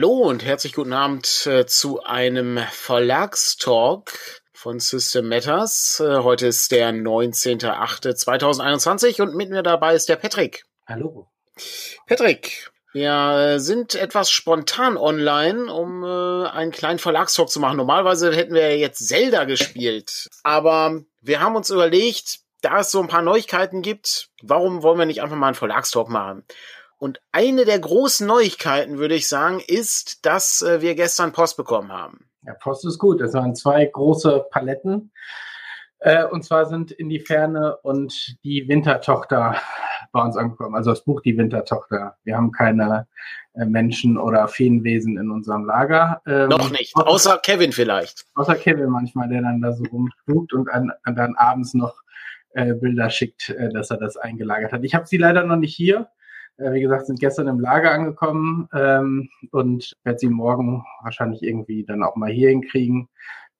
Hallo und herzlich guten Abend äh, zu einem Verlagstalk von System Matters. Äh, heute ist der 19.08.2021 und mit mir dabei ist der Patrick. Hallo. Patrick, wir sind etwas spontan online, um äh, einen kleinen Verlagstalk zu machen. Normalerweise hätten wir jetzt Zelda gespielt, aber wir haben uns überlegt, da es so ein paar Neuigkeiten gibt, warum wollen wir nicht einfach mal einen Verlagstalk machen? Und eine der großen Neuigkeiten, würde ich sagen, ist, dass äh, wir gestern Post bekommen haben. Ja, Post ist gut. Es waren zwei große Paletten. Äh, und zwar sind in die Ferne und die Wintertochter bei uns angekommen. Also das Buch Die Wintertochter. Wir haben keine äh, Menschen oder Feenwesen in unserem Lager. Ähm, Noch nicht. Außer Kevin vielleicht. Außer Kevin manchmal, der dann da so rumspukt und an, an dann abends noch äh, Bilder schickt, dass er das eingelagert hat. Ich habe sie leider noch nicht hier. Äh, wie gesagt, sind gestern im Lager angekommen ähm, und werde sie morgen wahrscheinlich irgendwie dann auch mal hier hinkriegen.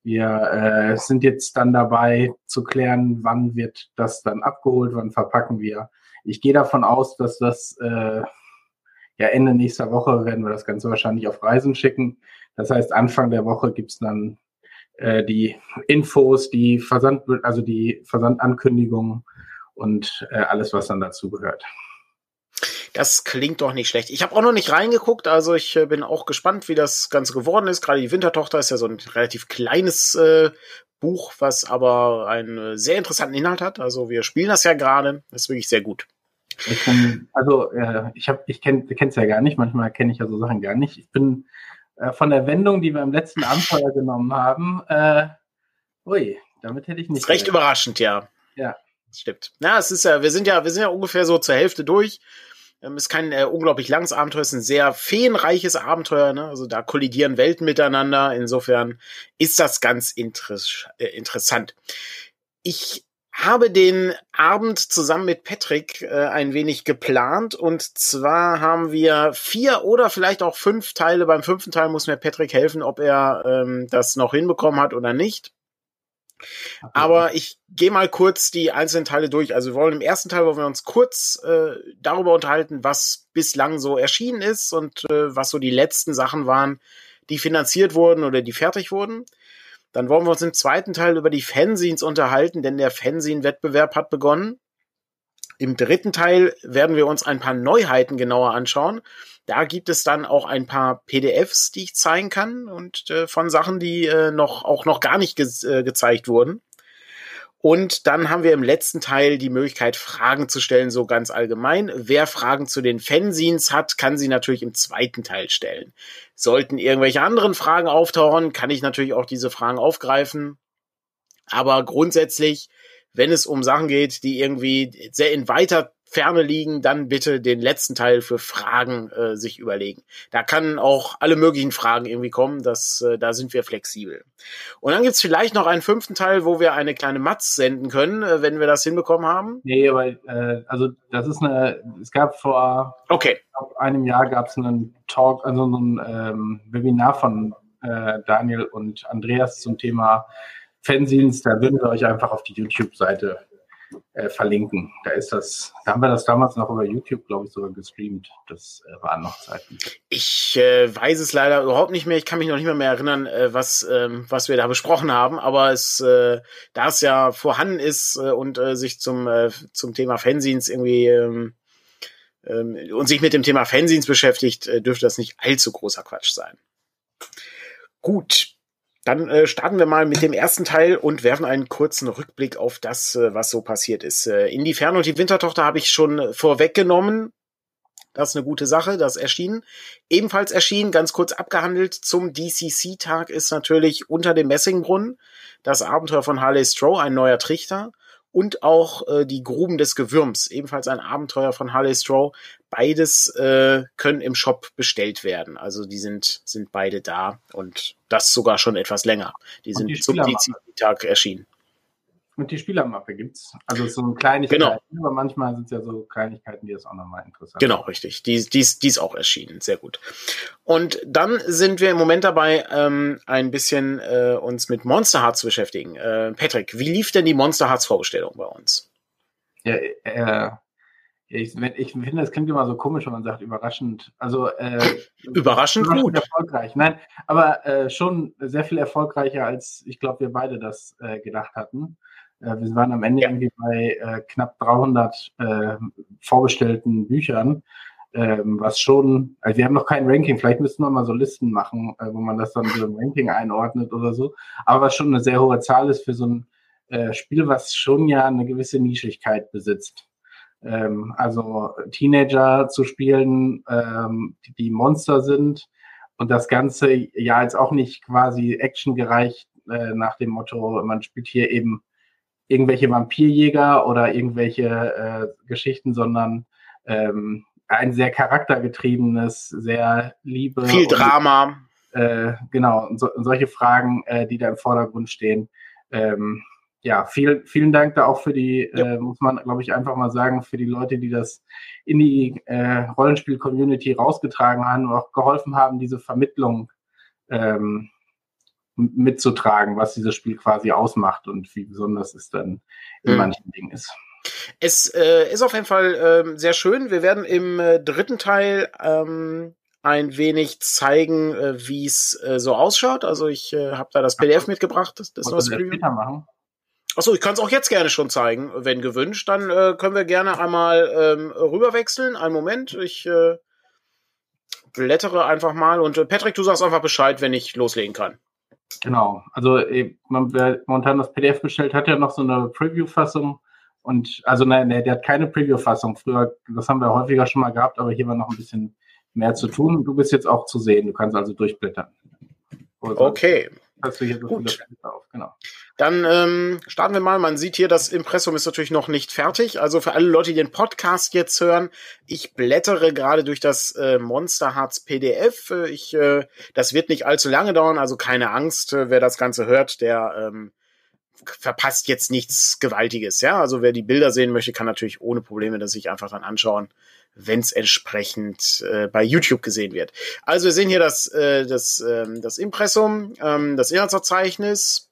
Wir äh, sind jetzt dann dabei zu klären, wann wird das dann abgeholt, wann verpacken wir. Ich gehe davon aus, dass das äh, ja Ende nächster Woche werden wir das Ganze wahrscheinlich auf Reisen schicken. Das heißt, Anfang der Woche gibt's dann äh, die Infos, die Versand, also die Versandankündigungen und äh, alles, was dann dazu gehört. Das klingt doch nicht schlecht. Ich habe auch noch nicht reingeguckt, also ich äh, bin auch gespannt, wie das Ganze geworden ist. Gerade die Wintertochter ist ja so ein relativ kleines äh, Buch, was aber einen äh, sehr interessanten Inhalt hat. Also wir spielen das ja gerade. Das ist wirklich sehr gut. Ich bin, also äh, ich habe, ich kenne es ja gar nicht. Manchmal kenne ich ja so Sachen gar nicht. Ich bin äh, von der Wendung, die wir im letzten Abenteuer genommen haben. Äh, ui, damit hätte ich nicht. Das ist recht überraschend, ja. Ja. Stimmt. Na, es ist ja, wir sind ja, wir sind ja ungefähr so zur Hälfte durch. Ähm, ist kein äh, unglaublich langes Abenteuer, ist ein sehr feenreiches Abenteuer. Ne? Also da kollidieren Welten miteinander. Insofern ist das ganz interess äh, interessant. Ich habe den Abend zusammen mit Patrick äh, ein wenig geplant und zwar haben wir vier oder vielleicht auch fünf Teile. Beim fünften Teil muss mir Patrick helfen, ob er ähm, das noch hinbekommen hat oder nicht. Aber ich gehe mal kurz die einzelnen Teile durch. Also wir wollen im ersten Teil wollen wir uns kurz äh, darüber unterhalten, was bislang so erschienen ist und äh, was so die letzten Sachen waren, die finanziert wurden oder die fertig wurden. Dann wollen wir uns im zweiten Teil über die Fanzines unterhalten, denn der Fanzine-Wettbewerb hat begonnen. Im dritten Teil werden wir uns ein paar Neuheiten genauer anschauen. Da gibt es dann auch ein paar PDFs, die ich zeigen kann und äh, von Sachen, die äh, noch auch noch gar nicht ge äh, gezeigt wurden. Und dann haben wir im letzten Teil die Möglichkeit, Fragen zu stellen, so ganz allgemein. Wer Fragen zu den Fanzines hat, kann sie natürlich im zweiten Teil stellen. Sollten irgendwelche anderen Fragen auftauchen, kann ich natürlich auch diese Fragen aufgreifen. Aber grundsätzlich, wenn es um Sachen geht, die irgendwie sehr in weiter Ferne liegen, dann bitte den letzten Teil für Fragen äh, sich überlegen. Da kann auch alle möglichen Fragen irgendwie kommen, das, äh, da sind wir flexibel. Und dann gibt's vielleicht noch einen fünften Teil, wo wir eine kleine Matz senden können, äh, wenn wir das hinbekommen haben. Nee, aber äh, also das ist eine, es gab vor okay. einem Jahr gab es einen Talk, also ein ähm, Webinar von äh, Daniel und Andreas zum Thema Fanzines, da würden wir euch einfach auf die YouTube-Seite äh, verlinken. Da ist das, da haben wir das damals noch über YouTube, glaube ich, sogar gestreamt. Das äh, waren noch Zeiten. Ich äh, weiß es leider überhaupt nicht mehr. Ich kann mich noch nicht mehr, mehr erinnern, äh, was, ähm, was wir da besprochen haben. Aber es, äh, da es ja vorhanden ist äh, und sich zum, zum Thema Fanzines irgendwie ähm, ähm, und sich mit dem Thema Fanzines beschäftigt, dürfte das nicht allzu großer Quatsch sein. Gut, dann äh, starten wir mal mit dem ersten Teil und werfen einen kurzen Rückblick auf das, äh, was so passiert ist. Äh, in die Ferne und die Wintertochter habe ich schon vorweggenommen. Das ist eine gute Sache, das erschien. Ebenfalls erschienen, ganz kurz abgehandelt, zum DCC-Tag ist natürlich unter dem Messingbrunnen das Abenteuer von Harley Stroh, ein neuer Trichter und auch äh, die Gruben des Gewürms, ebenfalls ein Abenteuer von Harley Stroh. Beides äh, können im Shop bestellt werden. Also die sind, sind beide da und das sogar schon etwas länger. Die sind die zum DC-Tag erschienen. Und die Spielermappe gibt's. Also so eine Kleinigkeit, genau. aber manchmal sind es ja so Kleinigkeiten, die das auch nochmal interessant Genau, richtig. Die, die, die ist auch erschienen. Sehr gut. Und dann sind wir im Moment dabei, ähm, ein bisschen äh, uns mit Monster Hearts zu beschäftigen. Äh, Patrick, wie lief denn die Monster Hearts Vorbestellung bei uns? Ja, äh, Ich, ich finde, es klingt immer so komisch, wenn man sagt, überraschend. Also äh, überraschend, überraschend gut. erfolgreich. Nein, aber äh, schon sehr viel erfolgreicher, als ich glaube, wir beide das äh, gedacht hatten. Äh, wir waren am Ende ja. irgendwie bei äh, knapp 300 äh, vorbestellten Büchern, ähm, was schon, also wir haben noch kein Ranking, vielleicht müssten wir mal so Listen machen, äh, wo man das dann so im Ranking einordnet oder so, aber was schon eine sehr hohe Zahl ist für so ein äh, Spiel, was schon ja eine gewisse Nischigkeit besitzt. Ähm, also Teenager zu spielen, ähm, die, die Monster sind und das Ganze ja jetzt auch nicht quasi actiongerecht äh, nach dem Motto, man spielt hier eben irgendwelche Vampirjäger oder irgendwelche äh, Geschichten, sondern ähm, ein sehr charaktergetriebenes, sehr Liebe. Viel Drama. Und, äh, genau, und, so, solche Fragen, äh, die da im Vordergrund stehen. Ähm, ja, vielen, vielen Dank da auch für die, ja. äh, muss man, glaube ich, einfach mal sagen, für die Leute, die das in die äh, Rollenspiel-Community rausgetragen haben und auch geholfen haben, diese Vermittlung ähm, mitzutragen, was dieses Spiel quasi ausmacht und wie besonders es dann in mhm. manchen Dingen ist. Es äh, ist auf jeden Fall äh, sehr schön. Wir werden im äh, dritten Teil ähm, ein wenig zeigen, äh, wie es äh, so ausschaut. Also ich äh, habe da das PDF mitgebracht, das, das neues Preview. Machen? Achso, ich kann es auch jetzt gerne schon zeigen, wenn gewünscht. Dann äh, können wir gerne einmal ähm, rüberwechseln. Einen Moment, ich äh, blättere einfach mal und äh, Patrick, du sagst einfach Bescheid, wenn ich loslegen kann. Genau, also man, wer momentan das PDF bestellt, hat ja noch so eine Preview-Fassung. Und also nein, nee, der hat keine Preview-Fassung. Früher, das haben wir häufiger schon mal gehabt, aber hier war noch ein bisschen mehr zu tun. Du bist jetzt auch zu sehen, du kannst also durchblättern. Okay. Hast du hier so Gut. Auf, genau. Dann ähm, starten wir mal. Man sieht hier, das Impressum ist natürlich noch nicht fertig. Also für alle Leute, die den Podcast jetzt hören, ich blättere gerade durch das äh, Monster Hearts PDF. Ich, äh, das wird nicht allzu lange dauern, also keine Angst, äh, wer das Ganze hört, der ähm, verpasst jetzt nichts Gewaltiges. Ja, also wer die Bilder sehen möchte, kann natürlich ohne Probleme das sich einfach dann anschauen wenn es entsprechend äh, bei YouTube gesehen wird. Also wir sehen hier das, äh, das, ähm, das Impressum, ähm, das Inhaltsverzeichnis.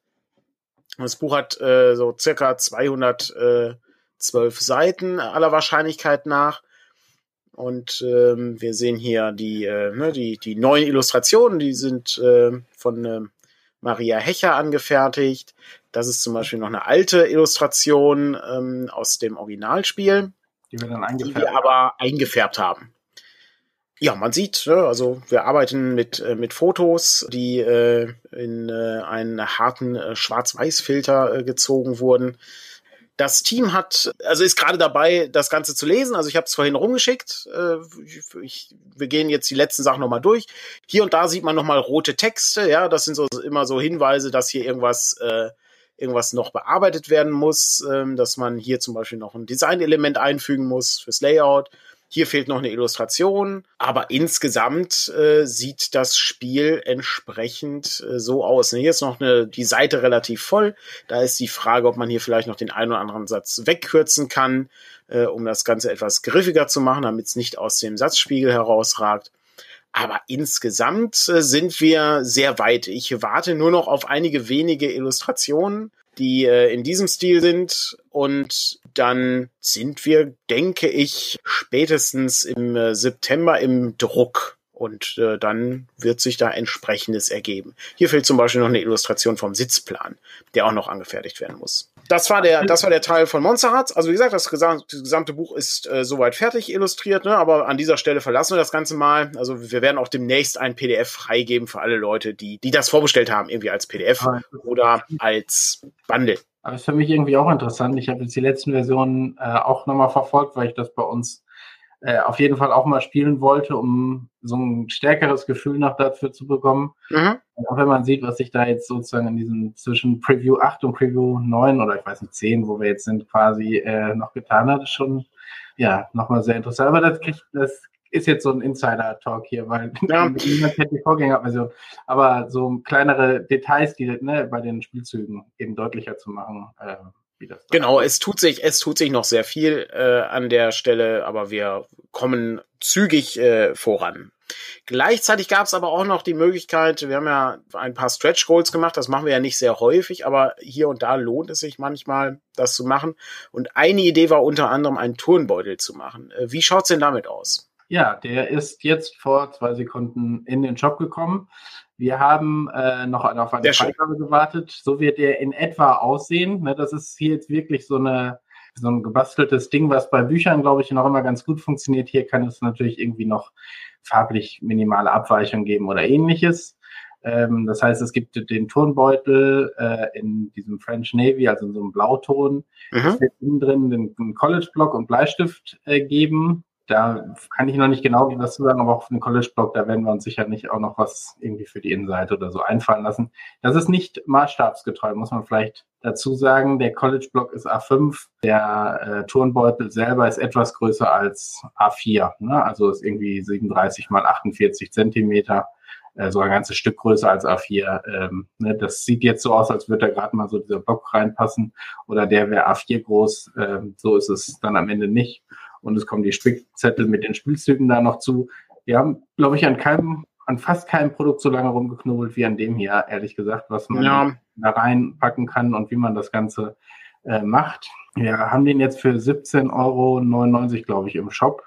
Das Buch hat äh, so circa 212 Seiten aller Wahrscheinlichkeit nach. Und ähm, wir sehen hier die, äh, ne, die, die neuen Illustrationen, die sind äh, von äh, Maria Hecher angefertigt. Das ist zum Beispiel noch eine alte Illustration ähm, aus dem Originalspiel. Die wir dann eingefärbt die wir aber eingefärbt haben. Ja, man sieht, ne, also wir arbeiten mit, äh, mit Fotos, die äh, in äh, einen harten äh, Schwarz-Weiß-Filter äh, gezogen wurden. Das Team hat, also ist gerade dabei, das Ganze zu lesen. Also ich habe es vorhin rumgeschickt. Äh, ich, wir gehen jetzt die letzten Sachen nochmal durch. Hier und da sieht man nochmal rote Texte. Ja, das sind so immer so Hinweise, dass hier irgendwas irgendwas noch bearbeitet werden muss, ähm, dass man hier zum Beispiel noch ein Designelement einfügen muss fürs Layout. Hier fehlt noch eine Illustration, aber insgesamt äh, sieht das Spiel entsprechend äh, so aus. Hier ist noch eine, die Seite relativ voll. Da ist die Frage, ob man hier vielleicht noch den einen oder anderen Satz wegkürzen kann, äh, um das Ganze etwas griffiger zu machen, damit es nicht aus dem Satzspiegel herausragt. Aber insgesamt äh, sind wir sehr weit. Ich warte nur noch auf einige wenige Illustrationen, die äh, in diesem Stil sind. Und dann sind wir, denke ich, spätestens im äh, September im Druck. Und äh, dann wird sich da entsprechendes ergeben. Hier fehlt zum Beispiel noch eine Illustration vom Sitzplan, der auch noch angefertigt werden muss. Das war der, das war der Teil von Monster Hearts. Also wie gesagt, das gesamte, das gesamte Buch ist äh, soweit fertig illustriert, ne? aber an dieser Stelle verlassen wir das Ganze mal. Also wir werden auch demnächst ein PDF freigeben für alle Leute, die, die das vorbestellt haben, irgendwie als PDF oder als Bundle. Aber ist für mich irgendwie auch interessant. Ich habe jetzt die letzten Versionen äh, auch nochmal verfolgt, weil ich das bei uns äh, auf jeden Fall auch mal spielen wollte, um so ein stärkeres Gefühl noch dafür zu bekommen. Mhm. auch wenn man sieht, was sich da jetzt sozusagen in diesem zwischen Preview 8 und Preview 9 oder ich weiß nicht 10, wo wir jetzt sind, quasi äh, noch getan hat, ist schon ja nochmal sehr interessant. Aber das, kriegt, das ist jetzt so ein Insider-Talk hier, weil ja. niemand kennt die Vorgängerversion. Aber so kleinere Details, die ne, bei den Spielzügen eben deutlicher zu machen, äh, wie das genau, es tut sich, es tut sich noch sehr viel äh, an der Stelle, aber wir kommen zügig äh, voran. Gleichzeitig gab es aber auch noch die Möglichkeit, wir haben ja ein paar Stretch Goals gemacht, das machen wir ja nicht sehr häufig, aber hier und da lohnt es sich manchmal, das zu machen. Und eine Idee war unter anderem, einen Turnbeutel zu machen. Äh, wie schaut's denn damit aus? Ja, der ist jetzt vor zwei Sekunden in den Shop gekommen. Wir haben äh, noch auf eine Freigabe gewartet. So wird der in etwa aussehen. Ne, das ist hier jetzt wirklich so eine so ein gebasteltes Ding, was bei Büchern, glaube ich, noch immer ganz gut funktioniert. Hier kann es natürlich irgendwie noch farblich minimale Abweichungen geben oder ähnliches. Ähm, das heißt, es gibt den Turnbeutel äh, in diesem French Navy, also in so einem Blauton. Mhm. Es wird innen drin den, College-Block und Bleistift äh, geben. Da kann ich noch nicht genau was zu sagen, aber auf dem College-Blog, da werden wir uns sicher nicht auch noch was irgendwie für die Innenseite oder so einfallen lassen. Das ist nicht maßstabsgetreu, muss man vielleicht dazu sagen. Der College-Block ist A5, der äh, Turnbeutel selber ist etwas größer als A4, ne? also ist irgendwie 37 mal 48 Zentimeter, äh, so ein ganzes Stück größer als A4. Ähm, ne? Das sieht jetzt so aus, als würde da gerade mal so dieser Block reinpassen oder der wäre A4 groß. Ähm, so ist es dann am Ende nicht und es kommen die Spickzettel mit den Spielzügen da noch zu. Wir haben, glaube ich, an keinem, an fast keinem Produkt so lange rumgeknobelt wie an dem hier, ehrlich gesagt, was man ja. da reinpacken kann und wie man das Ganze äh, macht. Wir haben den jetzt für 17,99 Euro, glaube ich, im Shop.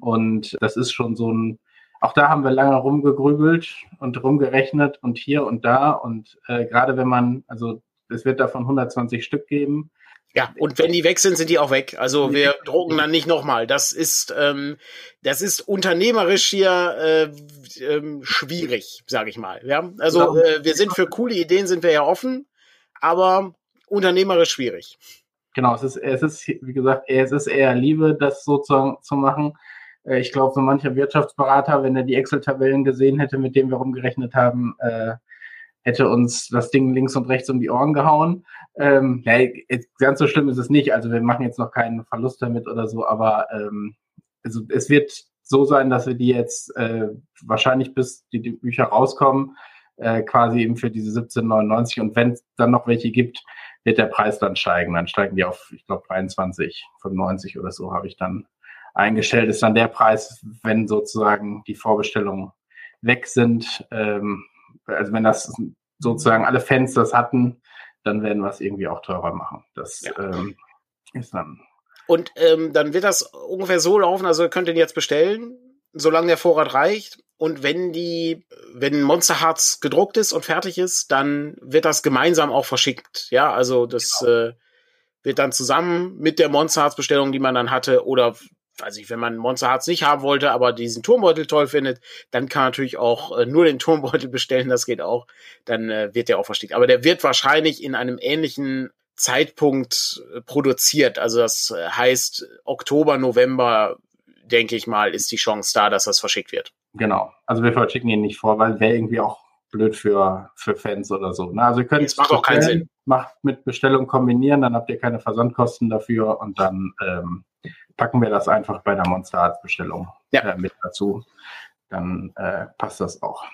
Und das ist schon so ein, auch da haben wir lange rumgegrübelt und rumgerechnet und hier und da. Und äh, gerade wenn man, also es wird davon 120 Stück geben. Ja, und wenn die weg sind, sind die auch weg. Also wir drucken dann nicht nochmal. Das ist, ähm, das ist unternehmerisch hier äh, ähm, schwierig, sage ich mal. Ja? Also äh, wir sind für coole Ideen sind wir ja offen, aber unternehmerisch schwierig. Genau, es ist, es ist, wie gesagt, es ist eher Liebe, das so zu, zu machen. Äh, ich glaube, so mancher Wirtschaftsberater, wenn er die Excel-Tabellen gesehen hätte, mit denen wir rumgerechnet haben, äh, hätte uns das Ding links und rechts um die Ohren gehauen. Ähm, ja, ganz so schlimm ist es nicht. Also wir machen jetzt noch keinen Verlust damit oder so, aber ähm, also es wird so sein, dass wir die jetzt äh, wahrscheinlich bis die, die Bücher rauskommen, äh, quasi eben für diese 17,99 und wenn es dann noch welche gibt, wird der Preis dann steigen. Dann steigen die auf, ich glaube, 23,95 oder so habe ich dann eingestellt. Ist dann der Preis, wenn sozusagen die Vorbestellungen weg sind. Ähm, also wenn das sozusagen alle Fans das hatten, dann werden wir es irgendwie auch teurer machen. Das ja. ähm, ist dann. Und ähm, dann wird das ungefähr so laufen, also ihr könnt den jetzt bestellen, solange der Vorrat reicht. Und wenn die, wenn Monster Hearts gedruckt ist und fertig ist, dann wird das gemeinsam auch verschickt. Ja, also das genau. äh, wird dann zusammen mit der Monster Hearts Bestellung, die man dann hatte, oder weiß ich, wenn man Monster Hearts nicht haben wollte, aber diesen Turmbeutel toll findet, dann kann man natürlich auch äh, nur den Turmbeutel bestellen, das geht auch. Dann äh, wird der auch versteckt. Aber der wird wahrscheinlich in einem ähnlichen Zeitpunkt äh, produziert. Also das äh, heißt, Oktober, November, denke ich mal, ist die Chance da, dass das verschickt wird. Genau. Also wir verschicken ihn nicht vor, weil wäre irgendwie auch blöd für, für Fans oder so. Ne? Also ihr könnt es macht auch keinen Sinn. Macht mit Bestellung kombinieren, dann habt ihr keine Versandkosten dafür und dann ähm, packen wir das einfach bei der Monster Arts Bestellung ja. äh, mit dazu. Dann äh, passt das auch.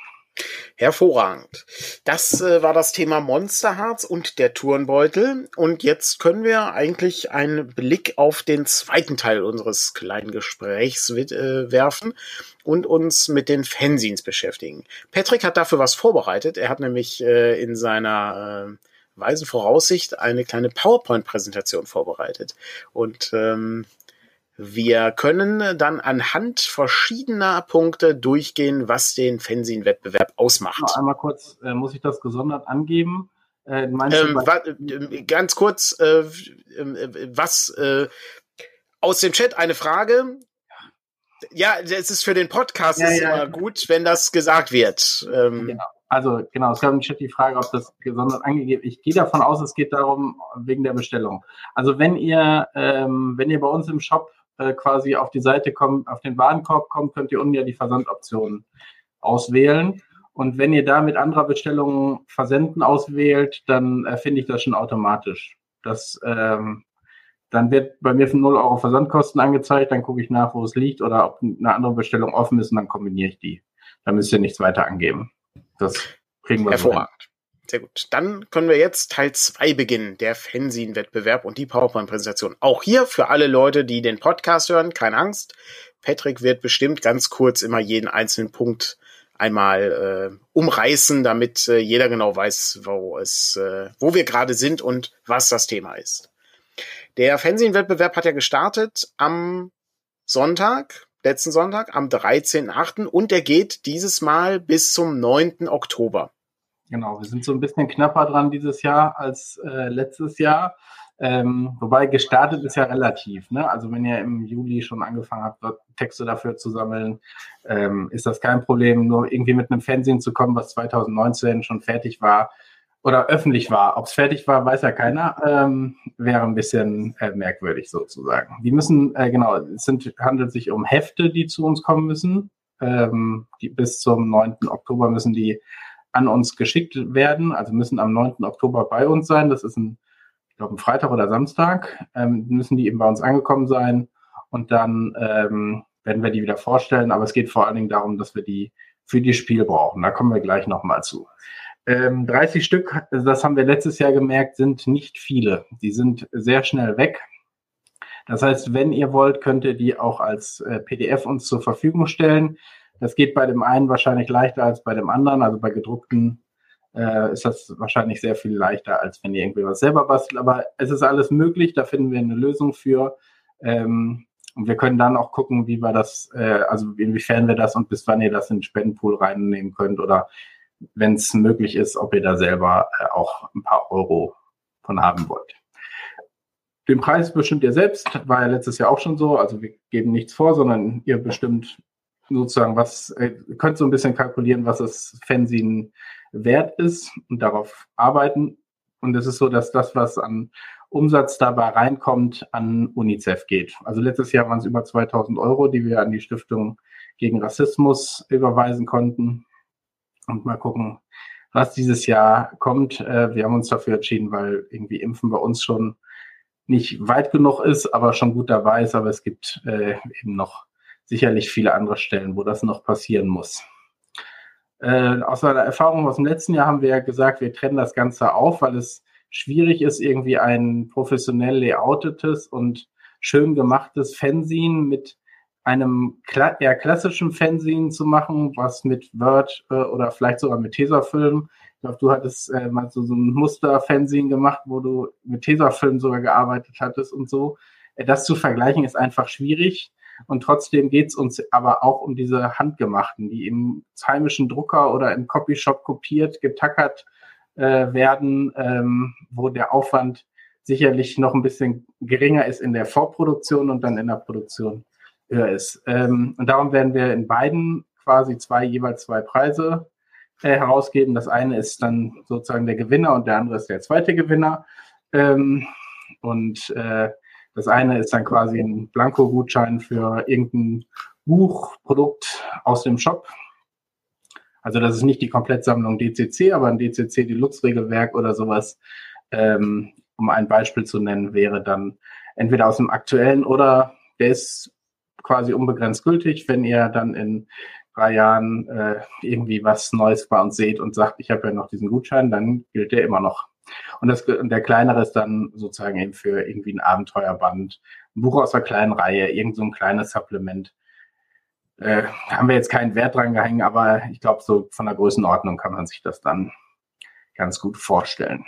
Hervorragend. Das äh, war das Thema Monsterharz und der Turnbeutel. Und jetzt können wir eigentlich einen Blick auf den zweiten Teil unseres kleinen Gesprächs äh, werfen und uns mit den Fanzines beschäftigen. Patrick hat dafür was vorbereitet. Er hat nämlich äh, in seiner äh, weisen Voraussicht eine kleine PowerPoint-Präsentation vorbereitet. Und ähm, wir können dann anhand verschiedener Punkte durchgehen, was den Fanzine-Wettbewerb ausmacht. Noch einmal kurz, äh, muss ich das gesondert angeben? Äh, ähm, äh, ganz kurz, äh, äh, was äh, aus dem Chat eine Frage. Ja, es ist für den Podcast ja, ja, immer ja. gut, wenn das gesagt wird. Ähm, genau. Also genau, es gab im Chat die Frage, ob das gesondert angegeben. Ich gehe davon aus, es geht darum wegen der Bestellung. Also wenn ihr ähm, wenn ihr bei uns im Shop äh, quasi auf die Seite kommt, auf den Warenkorb kommt, könnt ihr unten ja die Versandoptionen auswählen. Und wenn ihr da mit anderer Bestellung Versenden auswählt, dann äh, finde ich das schon automatisch. Das, ähm, dann wird bei mir für 0 Euro Versandkosten angezeigt, dann gucke ich nach, wo es liegt oder ob eine andere Bestellung offen ist und dann kombiniere ich die. Da müsst ihr nichts weiter angeben. Das kriegen wir Hervorragend. Sehr gut. Dann können wir jetzt Teil 2 beginnen, der Fanzine-Wettbewerb und die PowerPoint-Präsentation. Auch hier für alle Leute, die den Podcast hören, keine Angst. Patrick wird bestimmt ganz kurz immer jeden einzelnen Punkt einmal äh, umreißen, damit äh, jeder genau weiß, wo es, äh, wo wir gerade sind und was das Thema ist. Der Fernsehwettbewerb hat ja gestartet am Sonntag, letzten Sonntag, am 13.8. und der geht dieses Mal bis zum 9. Oktober. Genau, wir sind so ein bisschen knapper dran dieses Jahr als äh, letztes Jahr. Ähm, wobei gestartet ist ja relativ. Ne? Also wenn ihr im Juli schon angefangen habt, Texte dafür zu sammeln, ähm, ist das kein Problem. Nur irgendwie mit einem Fernsehen zu kommen, was 2019 schon fertig war oder öffentlich war. Ob es fertig war, weiß ja keiner. Ähm, wäre ein bisschen äh, merkwürdig sozusagen. Die müssen, äh, genau, es sind, handelt sich um Hefte, die zu uns kommen müssen. Ähm, die, bis zum 9. Oktober müssen die an uns geschickt werden, also müssen am 9. Oktober bei uns sein. Das ist ein ich glaube, Freitag oder Samstag, ähm, müssen die eben bei uns angekommen sein und dann ähm, werden wir die wieder vorstellen. Aber es geht vor allen Dingen darum, dass wir die für die Spiel brauchen. Da kommen wir gleich nochmal zu. Ähm, 30 Stück, das haben wir letztes Jahr gemerkt, sind nicht viele. Die sind sehr schnell weg. Das heißt, wenn ihr wollt, könnt ihr die auch als äh, PDF uns zur Verfügung stellen. Das geht bei dem einen wahrscheinlich leichter als bei dem anderen. Also bei gedruckten äh, ist das wahrscheinlich sehr viel leichter, als wenn ihr irgendwie was selber bastelt. Aber es ist alles möglich, da finden wir eine Lösung für. Ähm, und wir können dann auch gucken, wie wir das, äh, also inwiefern wir das und bis wann ihr das in den Spendenpool reinnehmen könnt oder wenn es möglich ist, ob ihr da selber äh, auch ein paar Euro von haben wollt. Den Preis bestimmt ihr selbst, war ja letztes Jahr auch schon so. Also wir geben nichts vor, sondern ihr bestimmt sozusagen was, äh, könnt so ein bisschen kalkulieren, was das Fernsehen wert ist und darauf arbeiten. Und es ist so, dass das, was an Umsatz dabei reinkommt, an UNICEF geht. Also letztes Jahr waren es über 2000 Euro, die wir an die Stiftung gegen Rassismus überweisen konnten. Und mal gucken, was dieses Jahr kommt. Äh, wir haben uns dafür entschieden, weil irgendwie Impfen bei uns schon nicht weit genug ist, aber schon gut dabei ist. Aber es gibt äh, eben noch sicherlich viele andere Stellen, wo das noch passieren muss. Äh, aus einer Erfahrung aus dem letzten Jahr haben wir ja gesagt, wir trennen das Ganze auf, weil es schwierig ist, irgendwie ein professionell layoutetes und schön gemachtes Fanzine mit einem kla eher klassischen Fanzine zu machen, was mit Word äh, oder vielleicht sogar mit Tesafilm. Ich glaube, du hattest äh, mal so, so ein Muster-Fanzine gemacht, wo du mit Tesafilm sogar gearbeitet hattest und so. Äh, das zu vergleichen ist einfach schwierig. Und trotzdem geht es uns aber auch um diese handgemachten, die im heimischen Drucker oder im Copyshop kopiert, getackert äh, werden, ähm, wo der Aufwand sicherlich noch ein bisschen geringer ist in der Vorproduktion und dann in der Produktion höher ist. Ähm, und darum werden wir in beiden quasi zwei, jeweils zwei Preise äh, herausgeben. Das eine ist dann sozusagen der Gewinner und der andere ist der zweite Gewinner. Ähm, und äh, das eine ist dann quasi ein Blanko-Gutschein für irgendein Buch, Produkt aus dem Shop. Also das ist nicht die Komplettsammlung DCC, aber ein DCC Deluxe-Regelwerk oder sowas, ähm, um ein Beispiel zu nennen, wäre dann entweder aus dem aktuellen oder der ist quasi unbegrenzt gültig, wenn ihr dann in drei Jahren äh, irgendwie was Neues bei uns seht und sagt, ich habe ja noch diesen Gutschein, dann gilt der immer noch. Und, das, und der kleinere ist dann sozusagen eben für irgendwie ein Abenteuerband, ein Buch aus der kleinen Reihe, irgend so ein kleines Supplement. Äh, haben wir jetzt keinen Wert dran gehängt, aber ich glaube, so von der Größenordnung kann man sich das dann ganz gut vorstellen.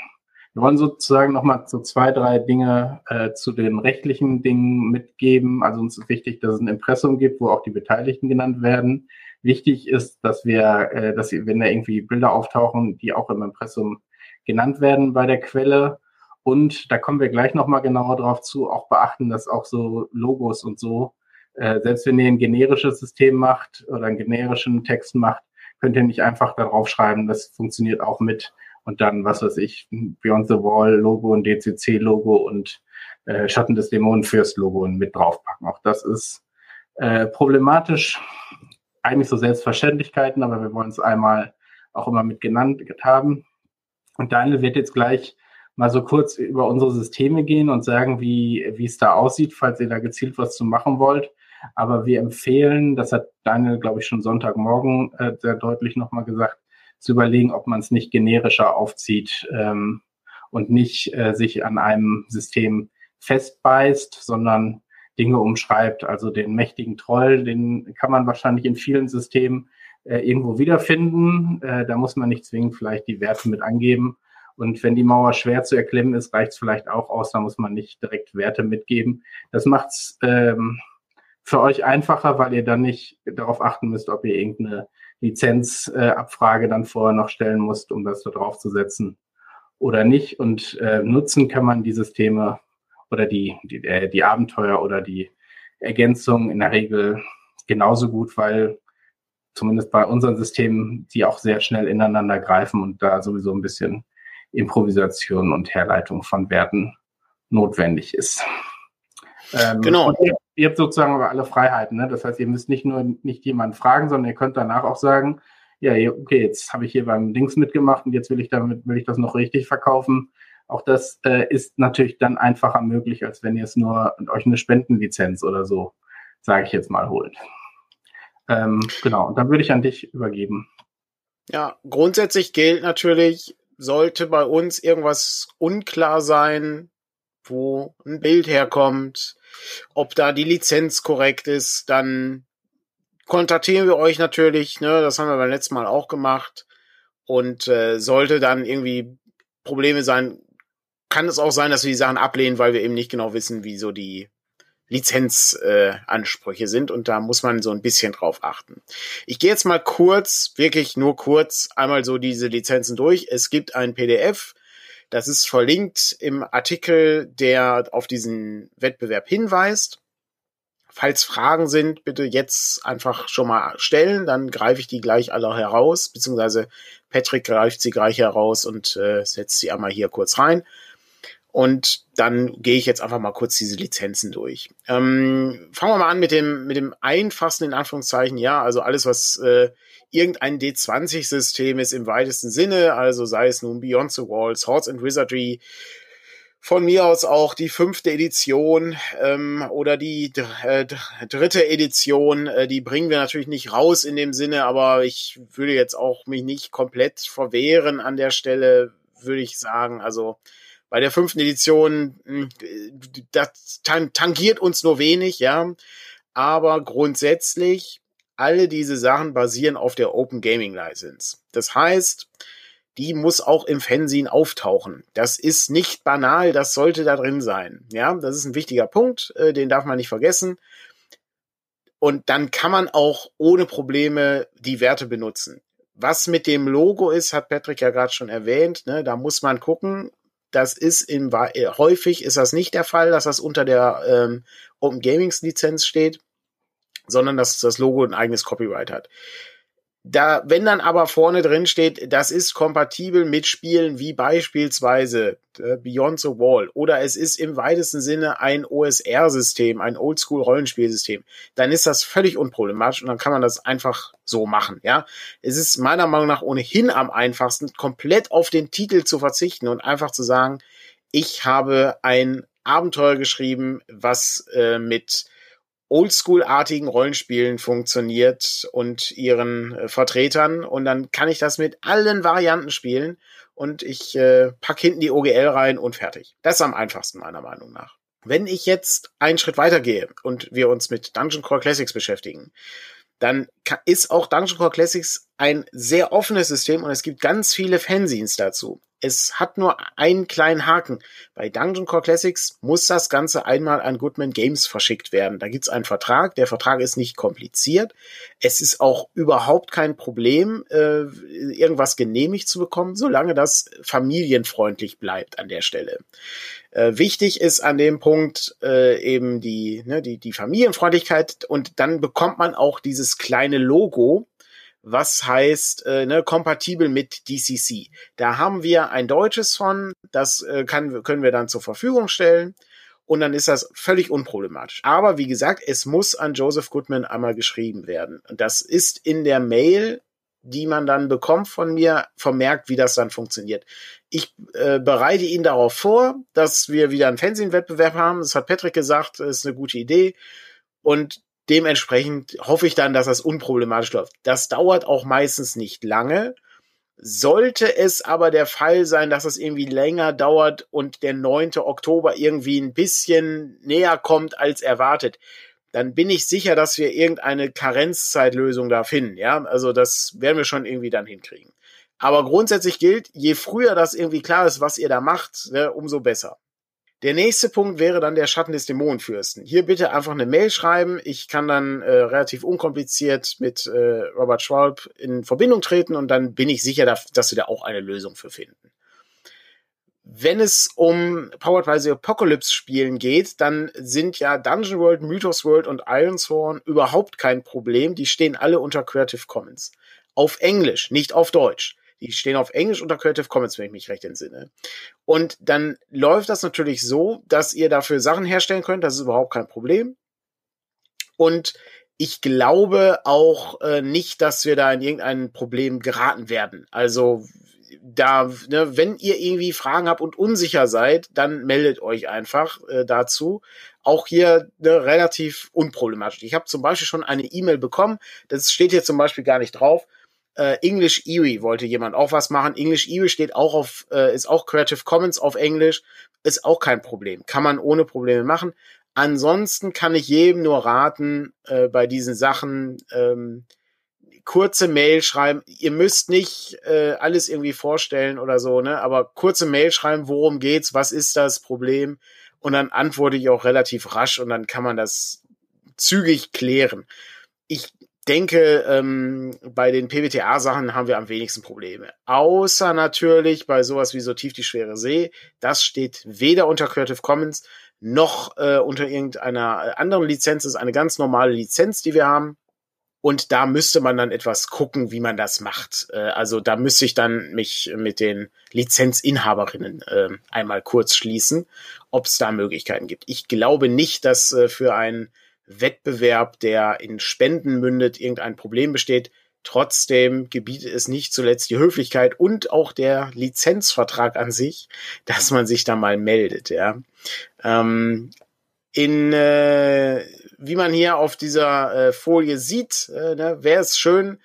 Wir wollen sozusagen nochmal so zwei, drei Dinge äh, zu den rechtlichen Dingen mitgeben. Also uns ist wichtig, dass es ein Impressum gibt, wo auch die Beteiligten genannt werden. Wichtig ist, dass wir, äh, dass wenn da irgendwie Bilder auftauchen, die auch im Impressum genannt werden bei der Quelle. Und da kommen wir gleich nochmal genauer drauf zu, auch beachten, dass auch so Logos und so, äh, selbst wenn ihr ein generisches System macht oder einen generischen Text macht, könnt ihr nicht einfach darauf schreiben, das funktioniert auch mit und dann, was weiß ich, Beyond the Wall Logo und DCC Logo und äh, Schatten des Dämonenfürst Logo mit draufpacken. Auch das ist äh, problematisch. Eigentlich so Selbstverständlichkeiten, aber wir wollen es einmal auch immer mit genannt haben. Und Daniel wird jetzt gleich mal so kurz über unsere Systeme gehen und sagen, wie, wie es da aussieht, falls ihr da gezielt was zu machen wollt. Aber wir empfehlen, das hat Daniel, glaube ich, schon Sonntagmorgen äh, sehr deutlich nochmal gesagt, zu überlegen, ob man es nicht generischer aufzieht ähm, und nicht äh, sich an einem System festbeißt, sondern Dinge umschreibt. Also den mächtigen Troll, den kann man wahrscheinlich in vielen Systemen äh, irgendwo wiederfinden. Äh, da muss man nicht zwingend vielleicht die Werte mit angeben. Und wenn die Mauer schwer zu erklimmen ist, reicht es vielleicht auch aus, da muss man nicht direkt Werte mitgeben. Das macht es ähm, für euch einfacher, weil ihr dann nicht darauf achten müsst, ob ihr irgendeine Lizenzabfrage äh, dann vorher noch stellen musst, um das da drauf zu setzen oder nicht. Und äh, nutzen kann man die Systeme oder die, die, äh, die Abenteuer oder die Ergänzung in der Regel genauso gut, weil zumindest bei unseren Systemen die auch sehr schnell ineinander greifen und da sowieso ein bisschen Improvisation und Herleitung von Werten notwendig ist. Ähm, genau. Ihr, ihr, habt sozusagen aber alle Freiheiten. Ne? Das heißt, ihr müsst nicht nur nicht jemanden fragen, sondern ihr könnt danach auch sagen, ja, okay, jetzt habe ich hier beim Dings mitgemacht und jetzt will ich damit, will ich das noch richtig verkaufen. Auch das äh, ist natürlich dann einfacher möglich, als wenn ihr es nur euch eine Spendenlizenz oder so, sage ich jetzt mal, holt. Ähm, genau, und dann würde ich an dich übergeben. Ja, grundsätzlich gilt natürlich, sollte bei uns irgendwas unklar sein, wo ein Bild herkommt, ob da die Lizenz korrekt ist, dann kontaktieren wir euch natürlich, ne, das haben wir beim letzten Mal auch gemacht. Und äh, sollte dann irgendwie Probleme sein, kann es auch sein, dass wir die Sachen ablehnen, weil wir eben nicht genau wissen, wie so die Lizenzansprüche äh, sind und da muss man so ein bisschen drauf achten. Ich gehe jetzt mal kurz, wirklich nur kurz, einmal so diese Lizenzen durch. Es gibt ein PDF, das ist verlinkt im Artikel, der auf diesen Wettbewerb hinweist. Falls Fragen sind, bitte jetzt einfach schon mal stellen, dann greife ich die gleich alle heraus, beziehungsweise Patrick greift sie gleich heraus und äh, setzt sie einmal hier kurz rein. Und dann gehe ich jetzt einfach mal kurz diese Lizenzen durch. Ähm, fangen wir mal an mit dem, mit dem einfachsten in Anführungszeichen. Ja, also alles, was äh, irgendein D20-System ist im weitesten Sinne, also sei es nun Beyond the Wall, Swords and Wizardry, von mir aus auch die fünfte Edition ähm, oder die äh, dritte Edition, äh, die bringen wir natürlich nicht raus in dem Sinne, aber ich würde jetzt auch mich nicht komplett verwehren an der Stelle, würde ich sagen. Also bei der fünften Edition, hm, das tangiert uns nur wenig, ja. Aber grundsätzlich, alle diese Sachen basieren auf der Open Gaming License. Das heißt, die muss auch im Fernsehen auftauchen. Das ist nicht banal, das sollte da drin sein. Ja, das ist ein wichtiger Punkt, äh, den darf man nicht vergessen. Und dann kann man auch ohne Probleme die Werte benutzen. Was mit dem Logo ist, hat Patrick ja gerade schon erwähnt. Ne? Da muss man gucken, das ist in, äh, häufig ist das nicht der Fall, dass das unter der ähm, Open Gamings Lizenz steht, sondern dass das Logo ein eigenes Copyright hat. Da, wenn dann aber vorne drin steht, das ist kompatibel mit Spielen wie beispielsweise äh, Beyond the Wall oder es ist im weitesten Sinne ein OSR-System, ein Oldschool-Rollenspielsystem, dann ist das völlig unproblematisch und dann kann man das einfach so machen, ja. Es ist meiner Meinung nach ohnehin am einfachsten, komplett auf den Titel zu verzichten und einfach zu sagen, ich habe ein Abenteuer geschrieben, was äh, mit Oldschool-artigen Rollenspielen funktioniert und ihren äh, Vertretern. Und dann kann ich das mit allen Varianten spielen und ich äh, pack hinten die OGL rein und fertig. Das ist am einfachsten meiner Meinung nach. Wenn ich jetzt einen Schritt weitergehe und wir uns mit Dungeon Core Classics beschäftigen, dann ist auch Dungeon Core Classics ein sehr offenes System und es gibt ganz viele Fanzines dazu. Es hat nur einen kleinen Haken. Bei Dungeon Core Classics muss das Ganze einmal an Goodman Games verschickt werden. Da gibt's einen Vertrag. Der Vertrag ist nicht kompliziert. Es ist auch überhaupt kein Problem, äh, irgendwas genehmigt zu bekommen, solange das familienfreundlich bleibt an der Stelle. Äh, wichtig ist an dem Punkt äh, eben die, ne, die, die Familienfreundlichkeit und dann bekommt man auch dieses kleine Logo, was heißt äh, ne, kompatibel mit DCC. Da haben wir ein deutsches von, das äh, kann, können wir dann zur Verfügung stellen und dann ist das völlig unproblematisch. Aber wie gesagt, es muss an Joseph Goodman einmal geschrieben werden. Und das ist in der Mail, die man dann bekommt von mir, vermerkt, wie das dann funktioniert. Ich äh, bereite ihn darauf vor, dass wir wieder einen Fernsehwettbewerb haben. Das hat Patrick gesagt, ist eine gute Idee. Und dementsprechend hoffe ich dann, dass das unproblematisch läuft. Das dauert auch meistens nicht lange. Sollte es aber der Fall sein, dass es irgendwie länger dauert und der 9. Oktober irgendwie ein bisschen näher kommt als erwartet, dann bin ich sicher, dass wir irgendeine Karenzzeitlösung da finden. Ja, also das werden wir schon irgendwie dann hinkriegen. Aber grundsätzlich gilt, je früher das irgendwie klar ist, was ihr da macht, ne, umso besser. Der nächste Punkt wäre dann der Schatten des Dämonenfürsten. Hier bitte einfach eine Mail schreiben. Ich kann dann äh, relativ unkompliziert mit äh, Robert Schwalb in Verbindung treten und dann bin ich sicher, dass wir da auch eine Lösung für finden. Wenn es um Powered by the Apocalypse Spielen geht, dann sind ja Dungeon World, Mythos World und Ironsworn überhaupt kein Problem. Die stehen alle unter Creative Commons. Auf Englisch, nicht auf Deutsch. Die stehen auf Englisch unter Creative Commons, wenn ich mich recht entsinne. Und dann läuft das natürlich so, dass ihr dafür Sachen herstellen könnt. Das ist überhaupt kein Problem. Und ich glaube auch äh, nicht, dass wir da in irgendein Problem geraten werden. Also da, ne, wenn ihr irgendwie Fragen habt und unsicher seid, dann meldet euch einfach äh, dazu. Auch hier ne, relativ unproblematisch. Ich habe zum Beispiel schon eine E-Mail bekommen, das steht hier zum Beispiel gar nicht drauf, äh, English Erie wollte jemand auch was machen. English Erie steht auch auf, äh, ist auch Creative Commons auf Englisch, ist auch kein Problem. Kann man ohne Probleme machen. Ansonsten kann ich jedem nur raten, äh, bei diesen Sachen ähm, kurze Mail schreiben. Ihr müsst nicht äh, alles irgendwie vorstellen oder so, ne? Aber kurze Mail schreiben, worum geht's, was ist das Problem? Und dann antworte ich auch relativ rasch und dann kann man das zügig klären. Ich denke, ähm, bei den PBTA-Sachen haben wir am wenigsten Probleme. Außer natürlich bei sowas wie so tief die schwere See. Das steht weder unter Creative Commons noch äh, unter irgendeiner anderen Lizenz. Das ist eine ganz normale Lizenz, die wir haben. Und da müsste man dann etwas gucken, wie man das macht. Äh, also da müsste ich dann mich mit den Lizenzinhaberinnen äh, einmal kurz schließen, ob es da Möglichkeiten gibt. Ich glaube nicht, dass äh, für ein Wettbewerb, der in Spenden mündet, irgendein Problem besteht. Trotzdem gebietet es nicht zuletzt die Höflichkeit und auch der Lizenzvertrag an sich, dass man sich da mal meldet. Ja. Ähm, in äh, wie man hier auf dieser äh, Folie sieht, äh, ne, wäre es schön,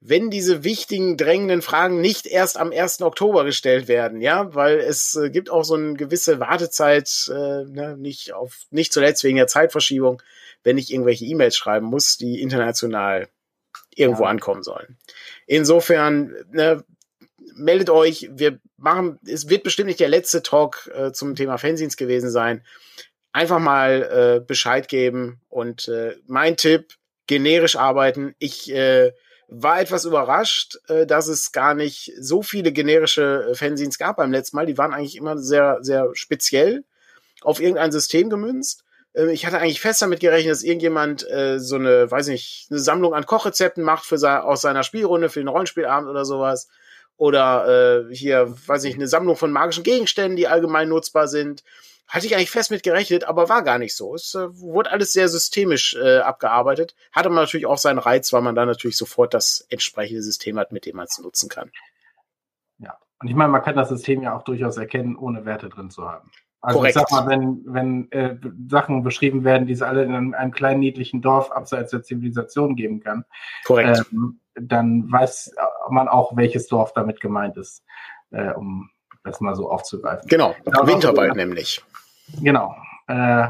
wenn diese wichtigen, drängenden Fragen nicht erst am 1. Oktober gestellt werden, ja, weil es äh, gibt auch so eine gewisse Wartezeit, äh, ne, nicht auf, nicht zuletzt wegen der Zeitverschiebung, wenn ich irgendwelche E-Mails schreiben muss, die international irgendwo ja. ankommen sollen. Insofern, ne, meldet euch, wir machen, es wird bestimmt nicht der letzte Talk äh, zum Thema Fanzines gewesen sein. Einfach mal äh, Bescheid geben und äh, mein Tipp, generisch arbeiten. Ich äh, war etwas überrascht, äh, dass es gar nicht so viele generische äh, Fanzines gab beim letzten Mal. Die waren eigentlich immer sehr, sehr speziell auf irgendein System gemünzt. Äh, ich hatte eigentlich fest damit gerechnet, dass irgendjemand äh, so eine, weiß nicht, eine Sammlung an Kochrezepten macht für sein, aus seiner Spielrunde für den Rollenspielabend oder sowas. Oder äh, hier, weiß ich, eine Sammlung von magischen Gegenständen, die allgemein nutzbar sind. Hatte ich eigentlich fest mit gerechnet, aber war gar nicht so. Es äh, wurde alles sehr systemisch äh, abgearbeitet. Hatte man natürlich auch seinen Reiz, weil man da natürlich sofort das entsprechende System hat, mit dem man es nutzen kann. Ja, und ich meine, man kann das System ja auch durchaus erkennen, ohne Werte drin zu haben. Also Korrekt. ich sag mal, wenn, wenn äh, Sachen beschrieben werden, die es alle in einem, einem, kleinen niedlichen Dorf abseits der Zivilisation geben kann, Korrekt. Ähm, dann weiß man auch, welches Dorf damit gemeint ist, äh, um das mal so aufzugreifen. Genau, Winterwald so, nämlich. Genau. Äh,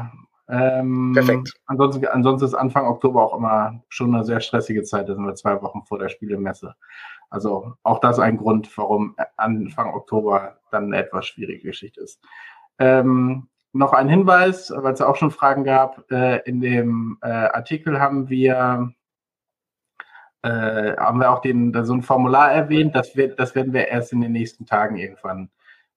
ähm, Perfekt. Ansonsten, ansonsten ist Anfang Oktober auch immer schon eine sehr stressige Zeit. Da sind wir zwei Wochen vor der Spielemesse. Also auch das ein Grund, warum Anfang Oktober dann eine etwas schwierige Geschichte ist. Ähm, noch ein Hinweis, weil es ja auch schon Fragen gab. Äh, in dem äh, Artikel haben wir äh, haben wir auch den, so ein Formular erwähnt. Das, wird, das werden wir erst in den nächsten Tagen irgendwann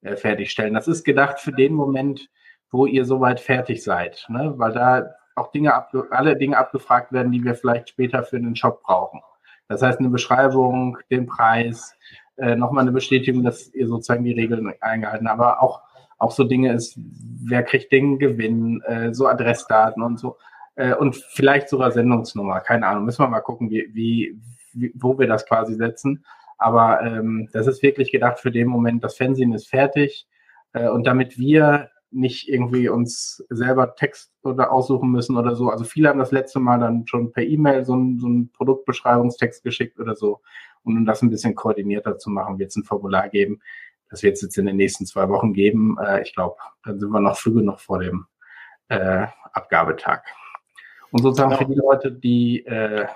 äh, fertigstellen. Das ist gedacht für den Moment, wo ihr soweit fertig seid, ne? weil da auch Dinge alle Dinge abgefragt werden, die wir vielleicht später für den Shop brauchen. Das heißt, eine Beschreibung, den Preis, äh, nochmal eine Bestätigung, dass ihr sozusagen die Regeln eingehalten habt, aber auch auch so Dinge ist, wer kriegt den Gewinn, äh, so Adressdaten und so. Äh, und vielleicht sogar Sendungsnummer, keine Ahnung. Müssen wir mal gucken, wie, wie, wie wo wir das quasi setzen. Aber ähm, das ist wirklich gedacht für den Moment, das Fernsehen ist fertig. Äh, und damit wir nicht irgendwie uns selber Text oder aussuchen müssen oder so. Also viele haben das letzte Mal dann schon per E-Mail so einen, so einen Produktbeschreibungstext geschickt oder so. Und um das ein bisschen koordinierter zu machen, wird es ein Formular geben. Das wird es jetzt in den nächsten zwei Wochen geben. Äh, ich glaube, dann sind wir noch früh genug vor dem äh, Abgabetag. Und sozusagen genau. für die Leute, die äh,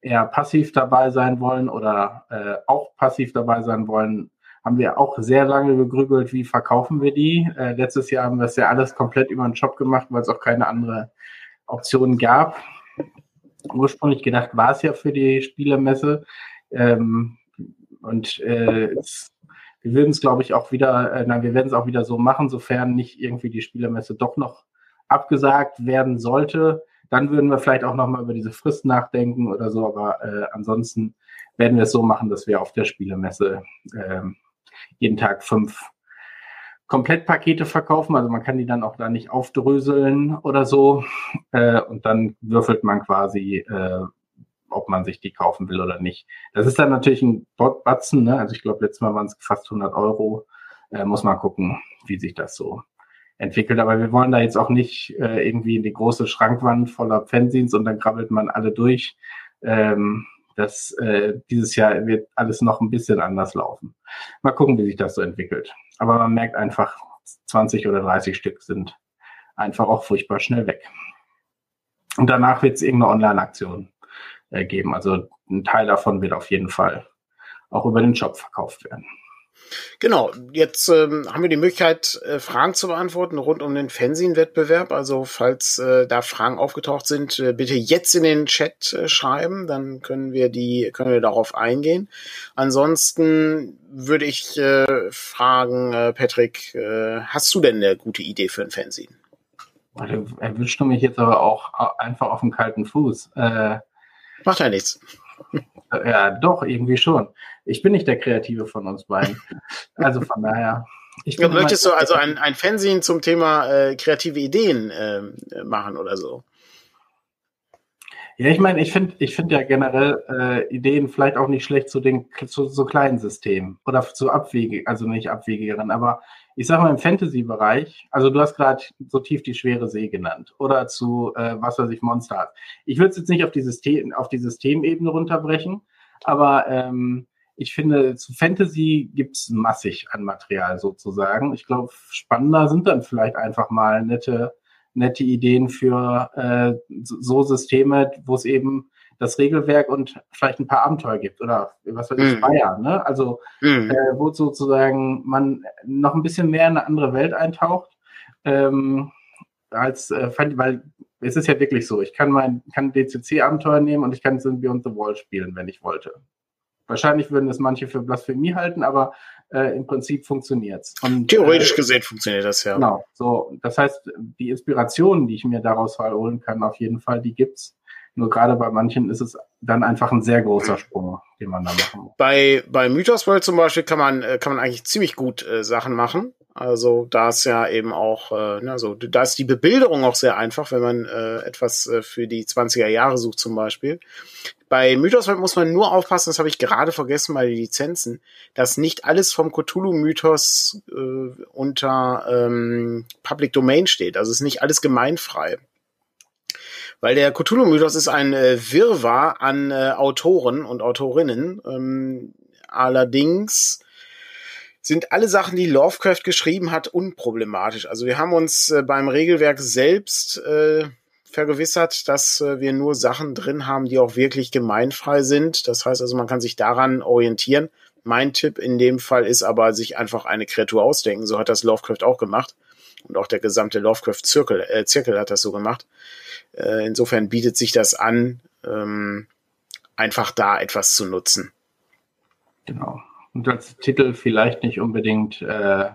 eher passiv dabei sein wollen oder äh, auch passiv dabei sein wollen, haben wir auch sehr lange gegrübelt, wie verkaufen wir die. Äh, letztes Jahr haben wir es ja alles komplett über den Shop gemacht, weil es auch keine andere Option gab. Ursprünglich gedacht war es ja für die Spielemesse. Ähm, und äh, es, wir würden es, glaube ich, auch wieder, äh, nein, wir werden es auch wieder so machen, sofern nicht irgendwie die Spielemesse doch noch abgesagt werden sollte dann würden wir vielleicht auch nochmal über diese Frist nachdenken oder so, aber äh, ansonsten werden wir es so machen, dass wir auf der Spielemesse äh, jeden Tag fünf Komplettpakete verkaufen. Also man kann die dann auch da nicht aufdröseln oder so. Äh, und dann würfelt man quasi, äh, ob man sich die kaufen will oder nicht. Das ist dann natürlich ein Batzen. Ne? Also ich glaube, letztes Mal waren es fast 100 Euro. Äh, muss man gucken, wie sich das so entwickelt. Aber wir wollen da jetzt auch nicht äh, irgendwie in die große Schrankwand voller Fanzines und dann krabbelt man alle durch. Ähm, das äh, dieses Jahr wird alles noch ein bisschen anders laufen. Mal gucken, wie sich das so entwickelt. Aber man merkt einfach, 20 oder 30 Stück sind einfach auch furchtbar schnell weg. Und danach wird es irgendeine Online-Aktion äh, geben. Also ein Teil davon wird auf jeden Fall auch über den Shop verkauft werden. Genau, jetzt ähm, haben wir die Möglichkeit, äh, Fragen zu beantworten rund um den Fernsehen-Wettbewerb. Also falls äh, da Fragen aufgetaucht sind, äh, bitte jetzt in den Chat äh, schreiben, dann können wir die, können wir darauf eingehen. Ansonsten würde ich äh, fragen, äh, Patrick, äh, hast du denn eine gute Idee für ein Fernsehen? Erwischst du mich jetzt aber auch einfach auf dem kalten Fuß. Äh, Macht ja nichts. Ja, doch, irgendwie schon. Ich bin nicht der Kreative von uns beiden. Also von daher. Ich ja, möchtest du also ein, ein Fernsehen zum Thema äh, kreative Ideen äh, machen oder so? Ja, ich meine, ich finde ich finde ja generell äh, Ideen vielleicht auch nicht schlecht zu den zu so kleinen Systemen oder zu abwegig, also nicht abwegigeren, aber ich sag mal im Fantasy-Bereich, also du hast gerade so tief die schwere See genannt oder zu äh, was weiß ich, Monster hat. Ich würde es jetzt nicht auf die, System, auf die Systemebene runterbrechen, aber ähm, ich finde, zu Fantasy gibt's massig an Material sozusagen. Ich glaube, spannender sind dann vielleicht einfach mal nette, nette Ideen für äh, so Systeme, wo es eben das Regelwerk und vielleicht ein paar Abenteuer gibt oder was weiß ich, mhm. Bayern, ne? Also mhm. äh, wo sozusagen man noch ein bisschen mehr in eine andere Welt eintaucht, ähm, als äh, weil es ist ja wirklich so, ich kann mein kann DCC-Abenteuer nehmen und ich kann in Beyond the Wall spielen, wenn ich wollte. Wahrscheinlich würden es manche für Blasphemie halten, aber äh, im Prinzip funktioniert's. Und, Theoretisch äh, gesehen funktioniert das ja. Genau. So, das heißt, die Inspirationen, die ich mir daraus holen kann, auf jeden Fall, die gibt's. Nur gerade bei manchen ist es dann einfach ein sehr großer Sprung, den man da machen muss. Bei, bei Mythos World zum Beispiel kann man, äh, kann man eigentlich ziemlich gut äh, Sachen machen. Also da ist ja eben auch, äh, also da ist die Bebilderung auch sehr einfach, wenn man äh, etwas äh, für die 20er Jahre sucht zum Beispiel. Bei Mythos World muss man nur aufpassen, das habe ich gerade vergessen bei den Lizenzen, dass nicht alles vom Cthulhu-Mythos äh, unter ähm, Public Domain steht. Also ist nicht alles gemeinfrei. Weil der Cthulhu-Mythos ist ein äh, Wirrwarr an äh, Autoren und Autorinnen. Ähm, allerdings sind alle Sachen, die Lovecraft geschrieben hat, unproblematisch. Also wir haben uns äh, beim Regelwerk selbst äh, vergewissert, dass äh, wir nur Sachen drin haben, die auch wirklich gemeinfrei sind. Das heißt also, man kann sich daran orientieren. Mein Tipp in dem Fall ist aber, sich einfach eine Kreatur ausdenken. So hat das Lovecraft auch gemacht. Und auch der gesamte Lovecraft-Zirkel äh, Zirkel hat das so gemacht. Äh, insofern bietet sich das an, ähm, einfach da etwas zu nutzen. Genau. Und als Titel vielleicht nicht unbedingt äh,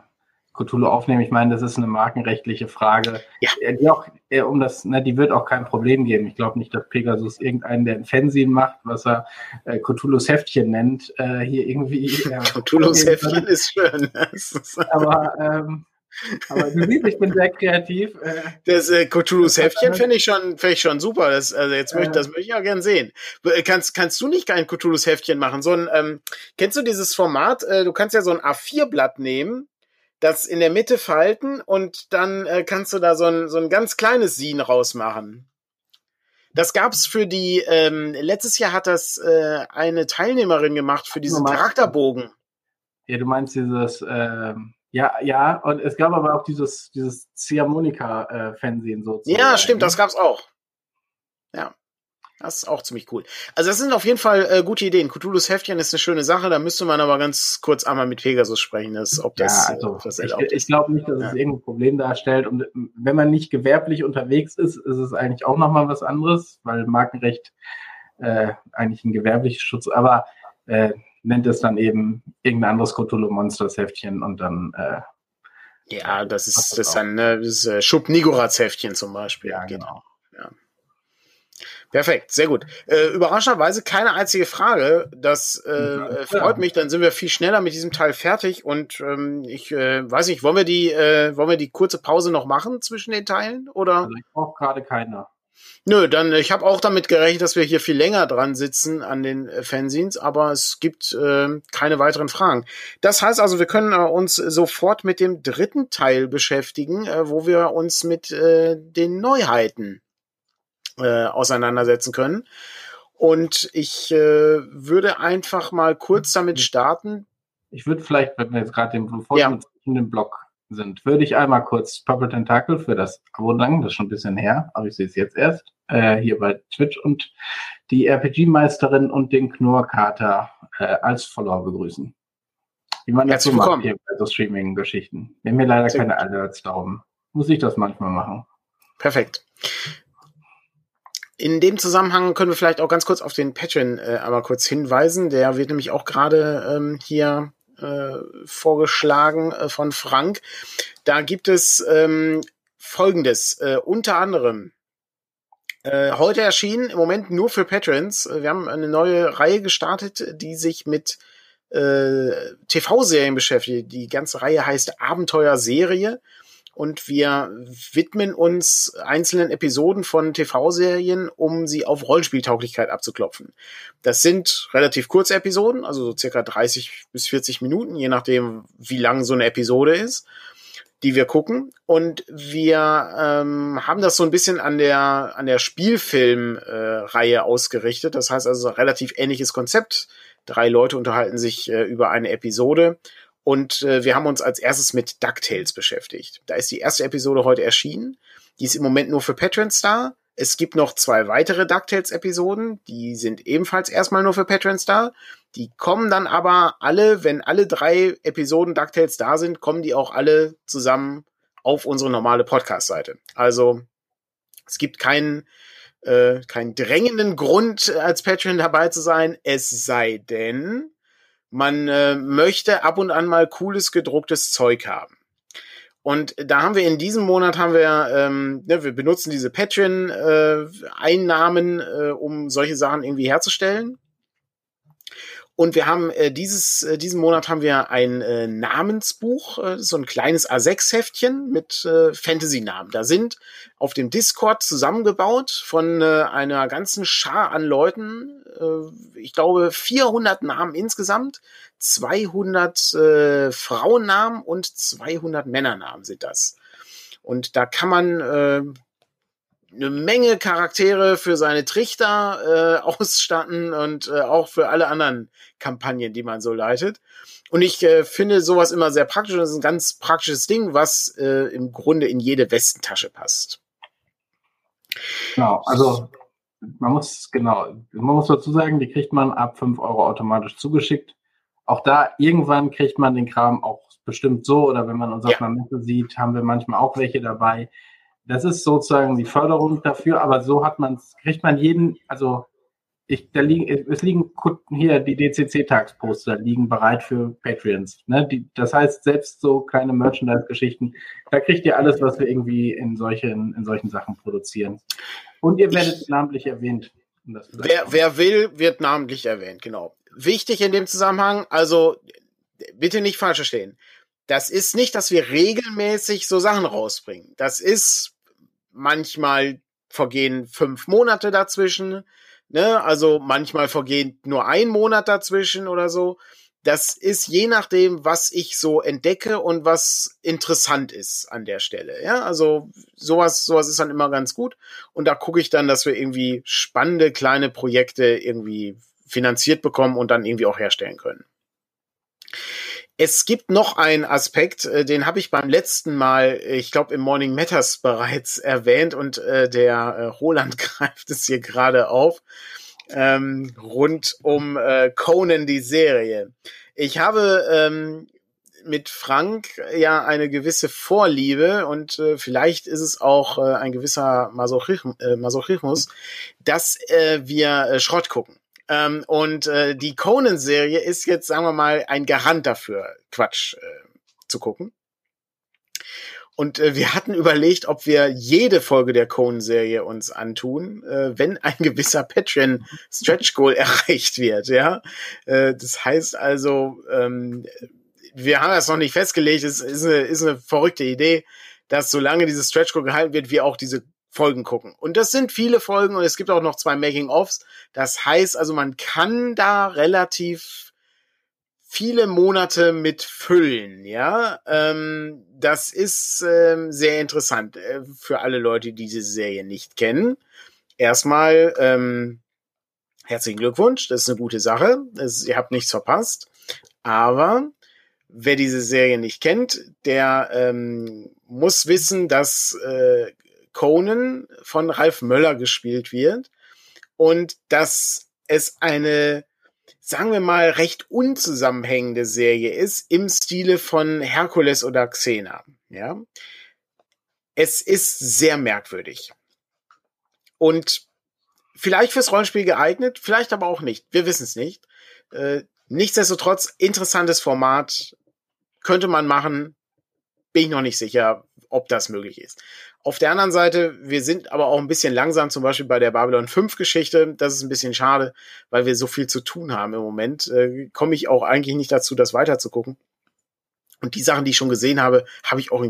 Cthulhu aufnehmen. Ich meine, das ist eine markenrechtliche Frage. Ja. Äh, die auch, äh, um das, ne, die wird auch kein Problem geben. Ich glaube nicht, dass Pegasus irgendeinen, der ein Fernsehen macht, was er äh, Cthulhus Heftchen nennt, äh, hier irgendwie. Äh, Cthulhus Heftchen ist schön. Aber ähm, aber du siehst, ich bin sehr kreativ. Äh. Das äh, Cthulhu's Heftchen finde ich schon, finde ich schon super. Das, also jetzt möchte, das möchte ich auch gern sehen. Äh, kannst, kannst du nicht kein Cthulhu's Heftchen machen? So ein, ähm, kennst du dieses Format? Äh, du kannst ja so ein A4-Blatt nehmen, das in der Mitte falten und dann äh, kannst du da so ein, so ein ganz kleines Sin rausmachen. Das gab's für die, ähm, letztes Jahr hat das äh, eine Teilnehmerin gemacht für diesen Charakterbogen. Ja, du meinst dieses, ähm, ja, ja, und es gab aber auch dieses, dieses Ziehharmonika-Fernsehen äh, sozusagen. Ja, stimmt, das gab's auch. Ja. Das ist auch ziemlich cool. Also das sind auf jeden Fall äh, gute Ideen. Cthulhu's Heftchen ist eine schöne Sache. Da müsste man aber ganz kurz einmal mit Pegasus sprechen, dass, ob das, ja, also, das Ich, ich glaube nicht, dass ja. es irgendein Problem darstellt. Und wenn man nicht gewerblich unterwegs ist, ist es eigentlich auch nochmal was anderes, weil Markenrecht äh, eigentlich ein gewerbliches Schutz, aber äh, nennt es dann eben irgendein anderes Cthulhu Monsters Heftchen und dann äh, ja, das ist das, das dann ne, das ist, äh, Schub Nigorats Heftchen zum Beispiel. Ja, genau. Ja. Perfekt, sehr gut. Äh, überraschenderweise keine einzige Frage. Das äh, ja, freut mich. Dann sind wir viel schneller mit diesem Teil fertig. Und ähm, ich äh, weiß nicht, wollen wir die, äh, wollen wir die kurze Pause noch machen zwischen den Teilen? Oder? Also ich brauche gerade keine. Nö, dann ich habe auch damit gerechnet, dass wir hier viel länger dran sitzen an den äh, Fanzines, aber es gibt äh, keine weiteren Fragen. Das heißt also, wir können äh, uns sofort mit dem dritten Teil beschäftigen, äh, wo wir uns mit äh, den Neuheiten äh, auseinandersetzen können. Und ich äh, würde einfach mal kurz damit starten. Ich würde vielleicht, wenn wir jetzt gerade den bevor Block sind, würde ich einmal kurz Purple Tentacle für das Abo danken, das ist schon ein bisschen her, aber ich sehe es jetzt erst, äh, hier bei Twitch und die RPG-Meisterin und den Knurrkater äh, als Follower begrüßen. Wie man das so macht hier bei so Streaming-Geschichten. Wir haben hier leider Sehr keine Alerts, darum muss ich das manchmal machen. Perfekt. In dem Zusammenhang können wir vielleicht auch ganz kurz auf den Patreon äh, einmal kurz hinweisen. Der wird nämlich auch gerade ähm, hier vorgeschlagen äh, von Frank. Da gibt es ähm, Folgendes. Äh, unter anderem äh, heute erschienen, im Moment nur für Patrons. Äh, wir haben eine neue Reihe gestartet, die sich mit äh, TV-Serien beschäftigt. Die ganze Reihe heißt Abenteuerserie und wir widmen uns einzelnen Episoden von TV-Serien, um sie auf Rollenspieltauglichkeit abzuklopfen. Das sind relativ kurze Episoden, also so circa 30 bis 40 Minuten, je nachdem, wie lang so eine Episode ist, die wir gucken. Und wir ähm, haben das so ein bisschen an der, an der Spielfilm-Reihe äh, ausgerichtet. Das heißt also relativ ähnliches Konzept. Drei Leute unterhalten sich äh, über eine Episode und äh, wir haben uns als erstes mit DuckTales beschäftigt. Da ist die erste Episode heute erschienen. Die ist im Moment nur für Patrons da. Es gibt noch zwei weitere DuckTales-Episoden. Die sind ebenfalls erstmal nur für Patrons da. Die kommen dann aber alle, wenn alle drei Episoden DuckTales da sind, kommen die auch alle zusammen auf unsere normale Podcast-Seite. Also es gibt keinen äh, keinen drängenden Grund, als Patreon dabei zu sein, es sei denn, man äh, möchte ab und an mal cooles gedrucktes Zeug haben. Und da haben wir in diesem Monat haben wir, ähm, ne, wir benutzen diese Patreon-Einnahmen, äh, äh, um solche Sachen irgendwie herzustellen. Und wir haben äh, dieses, äh, diesen Monat haben wir ein äh, Namensbuch, äh, so ein kleines A6-Heftchen mit äh, Fantasy-Namen. Da sind auf dem Discord zusammengebaut von äh, einer ganzen Schar an Leuten, äh, ich glaube 400 Namen insgesamt, 200 äh, Frauennamen und 200 Männernamen sind das. Und da kann man äh, eine Menge Charaktere für seine Trichter äh, ausstatten und äh, auch für alle anderen Kampagnen, die man so leitet. Und ich äh, finde sowas immer sehr praktisch. Das ist ein ganz praktisches Ding, was äh, im Grunde in jede Westentasche passt. Genau, also man muss, genau, man muss dazu sagen, die kriegt man ab 5 Euro automatisch zugeschickt. Auch da, irgendwann kriegt man den Kram auch bestimmt so, oder wenn man uns auf einer Messe sieht, haben wir manchmal auch welche dabei, das ist sozusagen die Förderung dafür, aber so hat man kriegt man jeden, also ich, da liegen, es liegen hier die DCC-Tagsposter liegen bereit für Patreons. Ne? Die, das heißt, selbst so kleine Merchandise-Geschichten, da kriegt ihr alles, was wir irgendwie in solchen, in solchen Sachen produzieren. Und ihr werdet ich, namentlich erwähnt. wer, wer will, wird namentlich erwähnt, genau. Wichtig in dem Zusammenhang, also bitte nicht falsch verstehen. Das ist nicht, dass wir regelmäßig so Sachen rausbringen. Das ist manchmal vergehen fünf Monate dazwischen, ne? Also manchmal vergehen nur ein Monat dazwischen oder so. das ist je nachdem, was ich so entdecke und was interessant ist an der Stelle. Ja, also sowas, sowas ist dann immer ganz gut. Und da gucke ich dann, dass wir irgendwie spannende kleine Projekte irgendwie finanziert bekommen und dann irgendwie auch herstellen können. Es gibt noch einen Aspekt, äh, den habe ich beim letzten Mal, ich glaube im Morning Matters bereits erwähnt und äh, der äh, Roland greift es hier gerade auf ähm, rund um äh, Conan die Serie. Ich habe ähm, mit Frank ja eine gewisse Vorliebe und äh, vielleicht ist es auch äh, ein gewisser Masochismus, äh, Masochismus dass äh, wir äh, Schrott gucken. Ähm, und äh, die Conan-Serie ist jetzt, sagen wir mal, ein Garant dafür, Quatsch äh, zu gucken. Und äh, wir hatten überlegt, ob wir jede Folge der Conan-Serie uns antun, äh, wenn ein gewisser Patreon Stretch Goal erreicht wird. Ja, äh, das heißt also, ähm, wir haben das noch nicht festgelegt. Es ist eine, ist eine verrückte Idee, dass solange dieses Stretch Goal gehalten wird, wir auch diese Folgen gucken. Und das sind viele Folgen und es gibt auch noch zwei Making-ofs. Das heißt also, man kann da relativ viele Monate mit füllen, ja. Ähm, das ist ähm, sehr interessant äh, für alle Leute, die diese Serie nicht kennen. Erstmal ähm, herzlichen Glückwunsch, das ist eine gute Sache. Das, ihr habt nichts verpasst. Aber wer diese Serie nicht kennt, der ähm, muss wissen, dass äh, Conan von Ralf Möller gespielt wird und dass es eine sagen wir mal, recht unzusammenhängende Serie ist im Stile von Herkules oder Xena. Ja, es ist sehr merkwürdig und vielleicht fürs Rollenspiel geeignet, vielleicht aber auch nicht. Wir wissen es nicht. Äh, nichtsdestotrotz interessantes Format könnte man machen. Bin ich noch nicht sicher, ob das möglich ist. Auf der anderen Seite, wir sind aber auch ein bisschen langsam, zum Beispiel bei der Babylon 5 Geschichte. Das ist ein bisschen schade, weil wir so viel zu tun haben im Moment. Äh, Komme ich auch eigentlich nicht dazu, das weiterzugucken. Und die Sachen, die ich schon gesehen habe, habe ich auch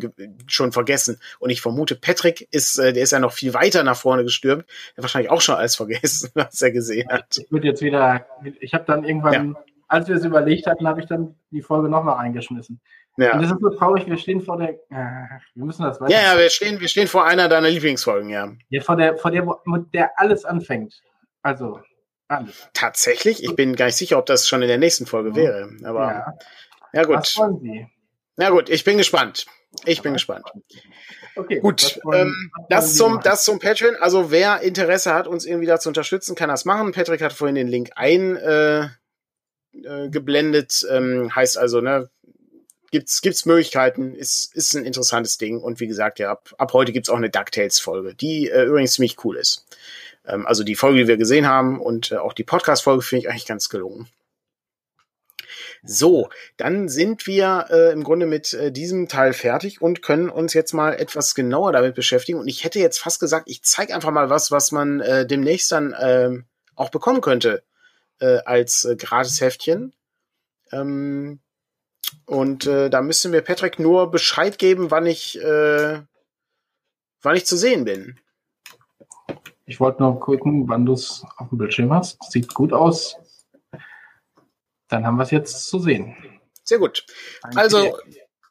schon vergessen. Und ich vermute, Patrick ist, äh, der ist ja noch viel weiter nach vorne gestürmt. Der wahrscheinlich auch schon alles vergessen, was er gesehen hat. Ich würde jetzt wieder, ich habe dann irgendwann, ja. als wir es überlegt hatten, habe ich dann die Folge nochmal eingeschmissen. Ja. Und das ist so traurig, wir stehen vor der. Äh, wir müssen das weiter. Ja, ja, wir stehen, wir stehen vor einer deiner Lieblingsfolgen, ja. Ja, vor der, vor der, mit der alles anfängt. Also, alles. Tatsächlich? Ich bin gar nicht sicher, ob das schon in der nächsten Folge wäre. Aber ja, ja gut. Was wollen Sie? Na gut, ich bin gespannt. Ich bin gespannt. Okay, gut, wollen, ähm, das, zum, das zum Patreon. Also wer Interesse hat, uns irgendwie da zu unterstützen, kann das machen. Patrick hat vorhin den Link eingeblendet. Äh, äh, ähm, heißt also, ne, gibt's gibt's Möglichkeiten, ist ist ein interessantes Ding und wie gesagt, ja, ab, ab heute gibt's auch eine DuckTales Folge, die äh, übrigens ziemlich cool ist. Ähm, also die Folge, die wir gesehen haben und äh, auch die Podcast Folge finde ich eigentlich ganz gelungen. So, dann sind wir äh, im Grunde mit äh, diesem Teil fertig und können uns jetzt mal etwas genauer damit beschäftigen. Und ich hätte jetzt fast gesagt, ich zeige einfach mal was, was man äh, demnächst dann äh, auch bekommen könnte äh, als äh, Gratis-Heftchen. Ähm, und äh, da müsste mir Patrick nur Bescheid geben, wann ich, äh, wann ich zu sehen bin. Ich wollte nur gucken, wann du es auf dem Bildschirm hast. Sieht gut aus. Dann haben wir es jetzt zu sehen. Sehr gut. Also,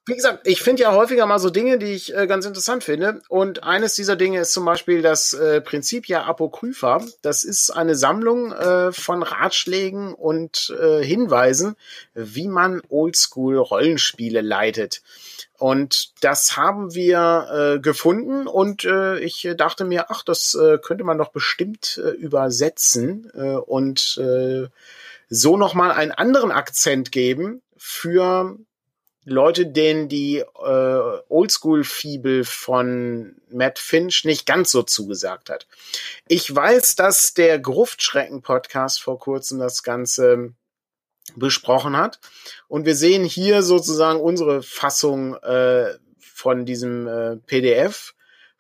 wie gesagt, ich finde ja häufiger mal so Dinge, die ich äh, ganz interessant finde. Und eines dieser Dinge ist zum Beispiel das äh, Principia Apocrypha. Das ist eine Sammlung äh, von Ratschlägen und äh, Hinweisen, wie man Oldschool-Rollenspiele leitet. Und das haben wir äh, gefunden und äh, ich dachte mir, ach, das äh, könnte man doch bestimmt äh, übersetzen äh, und äh, so nochmal einen anderen Akzent geben für Leute, denen die äh, Oldschool-Fibel von Matt Finch nicht ganz so zugesagt hat. Ich weiß, dass der Gruftschrecken-Podcast vor kurzem das Ganze besprochen hat. Und wir sehen hier sozusagen unsere Fassung äh, von diesem äh, PDF,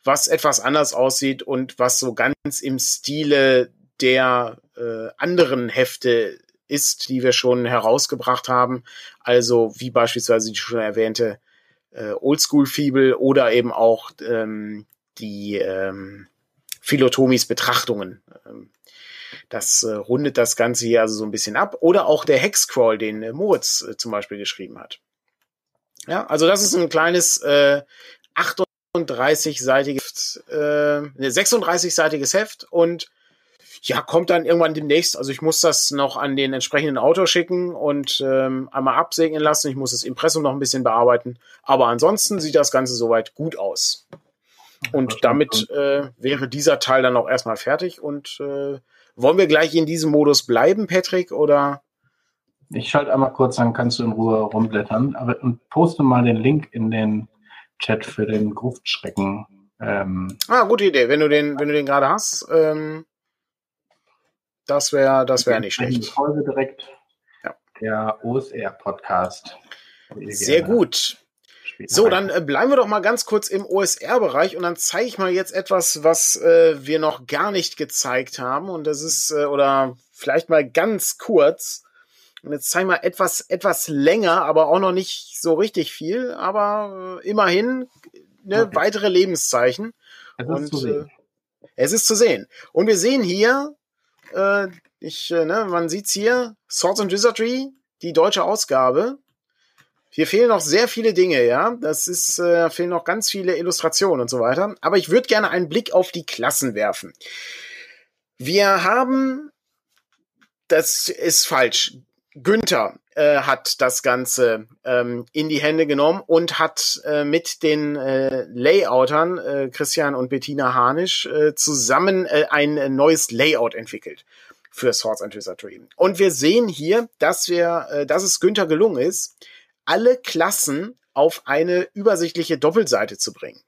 was etwas anders aussieht und was so ganz im Stile der äh, anderen Hefte ist, die wir schon herausgebracht haben. Also wie beispielsweise die schon erwähnte äh, Oldschool-Fibel oder eben auch ähm, die ähm, Philotomis Betrachtungen. Ähm, das äh, rundet das Ganze hier also so ein bisschen ab. Oder auch der Hexcrawl, den äh, Moritz äh, zum Beispiel geschrieben hat. Ja, also das ist ein kleines äh, 38-seitiges, äh, 36-seitiges Heft und ja, kommt dann irgendwann demnächst. Also ich muss das noch an den entsprechenden Autor schicken und ähm, einmal absegnen lassen. Ich muss das Impressum noch ein bisschen bearbeiten. Aber ansonsten sieht das Ganze soweit gut aus. Und damit äh, wäre dieser Teil dann auch erstmal fertig. Und äh, wollen wir gleich in diesem Modus bleiben, Patrick, oder? Ich schalte einmal kurz, dann kannst du in Ruhe rumblättern. Aber und poste mal den Link in den Chat für den Gruftschrecken. Ähm, ah, gute Idee. Wenn du den, wenn du den gerade hast, ähm, das wäre, das wäre nicht schlecht. Folge direkt. Ja. Der OSR-Podcast. Sehr gut. So, dann äh, bleiben wir doch mal ganz kurz im OSR-Bereich und dann zeige ich mal jetzt etwas, was äh, wir noch gar nicht gezeigt haben. Und das ist, äh, oder vielleicht mal ganz kurz. Und jetzt zeige ich mal etwas, etwas länger, aber auch noch nicht so richtig viel, aber äh, immerhin ne, okay. weitere Lebenszeichen. Es ist und, zu sehen. Äh, es ist zu sehen. Und wir sehen hier äh, ich, äh, ne, man sieht's hier, Swords and Wizardry, die deutsche Ausgabe. Hier fehlen noch sehr viele Dinge, ja. Das ist, äh, fehlen noch ganz viele Illustrationen und so weiter. Aber ich würde gerne einen Blick auf die Klassen werfen. Wir haben, das ist falsch. Günther äh, hat das Ganze ähm, in die Hände genommen und hat äh, mit den äh, Layoutern äh, Christian und Bettina Hanisch äh, zusammen äh, ein äh, neues Layout entwickelt für Swords and Wizardry. Und wir sehen hier, dass wir, äh, dass es Günther gelungen ist, alle Klassen auf eine übersichtliche Doppelseite zu bringen.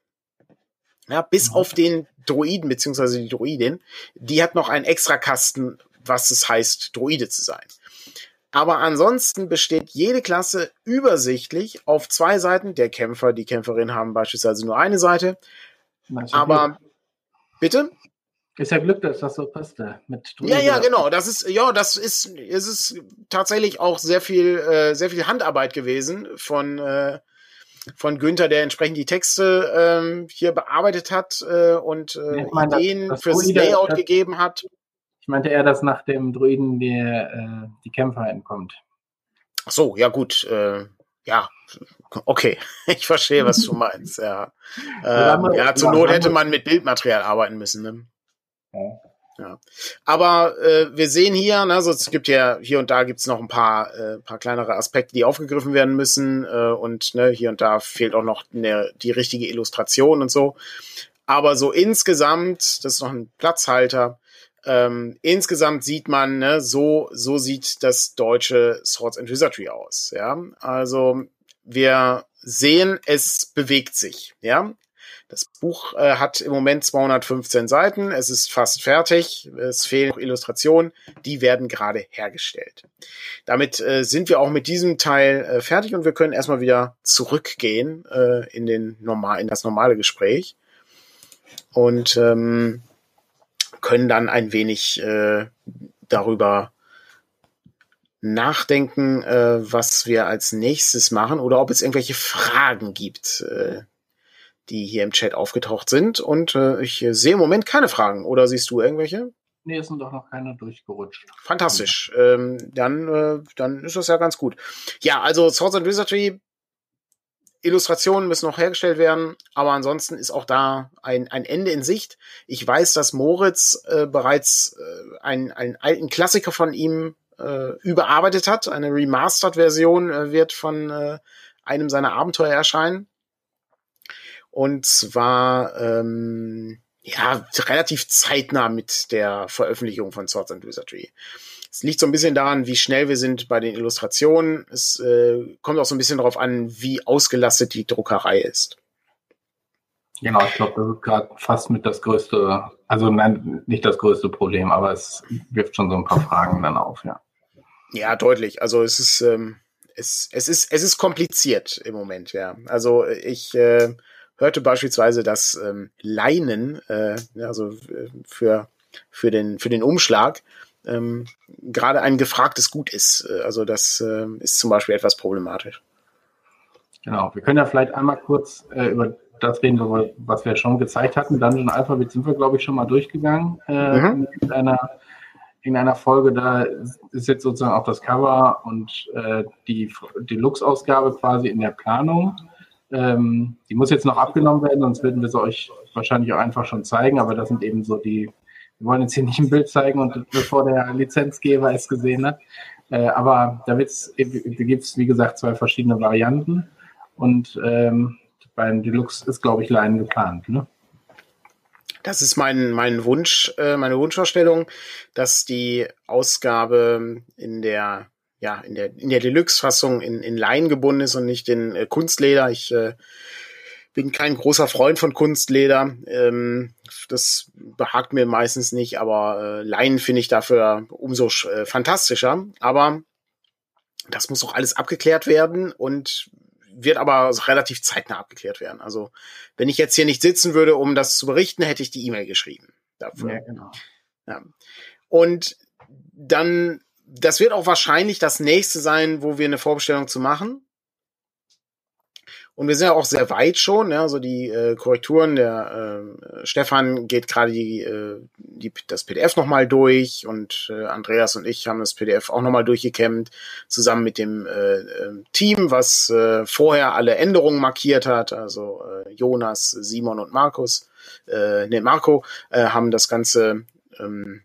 Ja, bis mhm. auf den Droiden beziehungsweise die Droidin, die hat noch einen extra Kasten, was es heißt, Droide zu sein. Aber ansonsten besteht jede Klasse übersichtlich auf zwei Seiten. Der Kämpfer, die Kämpferin haben beispielsweise nur eine Seite. Aber Glück. bitte? Ist ja Glück, dass das so passte. Mit ja, ja, genau. Das ist, ja, das ist, es ist tatsächlich auch sehr viel, äh, sehr viel Handarbeit gewesen von, äh, von Günther, der entsprechend die Texte ähm, hier bearbeitet hat äh, und äh, meine, Ideen das, das fürs Layout gegeben hat. Meinte eher, dass nach dem Druiden die, äh, die Kämpfer entkommt. Ach so, ja gut. Äh, ja, okay. Ich verstehe, was du meinst. Ja, ähm, ja zur Not hätte man mit Bildmaterial arbeiten müssen. Ne? Ja. Ja. Aber äh, wir sehen hier, ne, so, es gibt ja hier und da gibt's noch ein paar, äh, paar kleinere Aspekte, die aufgegriffen werden müssen. Äh, und ne, hier und da fehlt auch noch ne, die richtige Illustration und so. Aber so insgesamt, das ist noch ein Platzhalter, ähm, insgesamt sieht man, ne, so, so sieht das deutsche Swords and Wizardry aus. Ja, also wir sehen, es bewegt sich. Ja, das Buch äh, hat im Moment 215 Seiten. Es ist fast fertig. Es fehlen noch Illustrationen. Die werden gerade hergestellt. Damit äh, sind wir auch mit diesem Teil äh, fertig und wir können erstmal wieder zurückgehen äh, in den normal in das normale Gespräch. Und ähm, können dann ein wenig äh, darüber nachdenken, äh, was wir als nächstes machen oder ob es irgendwelche Fragen gibt, äh, die hier im Chat aufgetaucht sind. Und äh, ich sehe im Moment keine Fragen. Oder siehst du irgendwelche? Nee, es sind doch noch keine durchgerutscht. Fantastisch. Ähm, dann, äh, dann ist das ja ganz gut. Ja, also Swords and Wizardry Illustrationen müssen noch hergestellt werden, aber ansonsten ist auch da ein, ein Ende in Sicht. Ich weiß, dass Moritz äh, bereits äh, einen, einen alten Klassiker von ihm äh, überarbeitet hat. Eine Remastered-Version äh, wird von äh, einem seiner Abenteuer erscheinen. Und zwar ähm, ja relativ zeitnah mit der Veröffentlichung von Swords and Wizardry. Es liegt so ein bisschen daran, wie schnell wir sind bei den Illustrationen. Es äh, kommt auch so ein bisschen darauf an, wie ausgelastet die Druckerei ist. Genau, ich glaube, das ist gerade fast mit das größte, also nein, nicht das größte Problem, aber es wirft schon so ein paar Fragen dann auf, ja. Ja, deutlich. Also es ist, ähm, es, es ist, es ist kompliziert im Moment, ja. Also ich äh, hörte beispielsweise, dass ähm, Leinen, äh, also äh, für, für, den, für den Umschlag, ähm, gerade ein gefragtes Gut ist. Äh, also das äh, ist zum Beispiel etwas problematisch. Genau, wir können ja vielleicht einmal kurz äh, über das reden was wir schon gezeigt hatten. Dungeon Alphabet sind wir, glaube ich, schon mal durchgegangen äh, mhm. in, einer, in einer Folge. Da ist jetzt sozusagen auch das Cover und äh, die Deluxe-Ausgabe quasi in der Planung. Ähm, die muss jetzt noch abgenommen werden, sonst würden wir sie euch wahrscheinlich auch einfach schon zeigen. Aber das sind eben so die, wir wollen jetzt hier nicht ein Bild zeigen und bevor der Lizenzgeber es gesehen hat. Äh, aber da, gibt es, wie gesagt, zwei verschiedene Varianten. Und ähm, beim Deluxe ist, glaube ich, Leinen geplant. Ne? Das ist mein, mein Wunsch, äh, meine Wunschvorstellung, dass die Ausgabe in der ja, in der, in der Deluxe-Fassung in, in Leinen gebunden ist und nicht in äh, Kunstleder. Ich äh, bin kein großer Freund von Kunstleder. Ähm, das behagt mir meistens nicht, aber äh, Leinen finde ich dafür umso äh, fantastischer. Aber das muss auch alles abgeklärt werden und wird aber relativ zeitnah abgeklärt werden. Also wenn ich jetzt hier nicht sitzen würde, um das zu berichten, hätte ich die E-Mail geschrieben. Dafür. Ja, genau. Ja. Und dann das wird auch wahrscheinlich das nächste sein, wo wir eine Vorbestellung zu machen. Und wir sind ja auch sehr weit schon, ja, so die äh, Korrekturen. Der äh, Stefan geht gerade die, äh, die, das PDF nochmal durch und äh, Andreas und ich haben das PDF auch nochmal durchgekämmt, zusammen mit dem äh, äh, Team, was äh, vorher alle Änderungen markiert hat. Also äh, Jonas, Simon und Markus, äh, ne, Marco, äh, haben das Ganze ähm,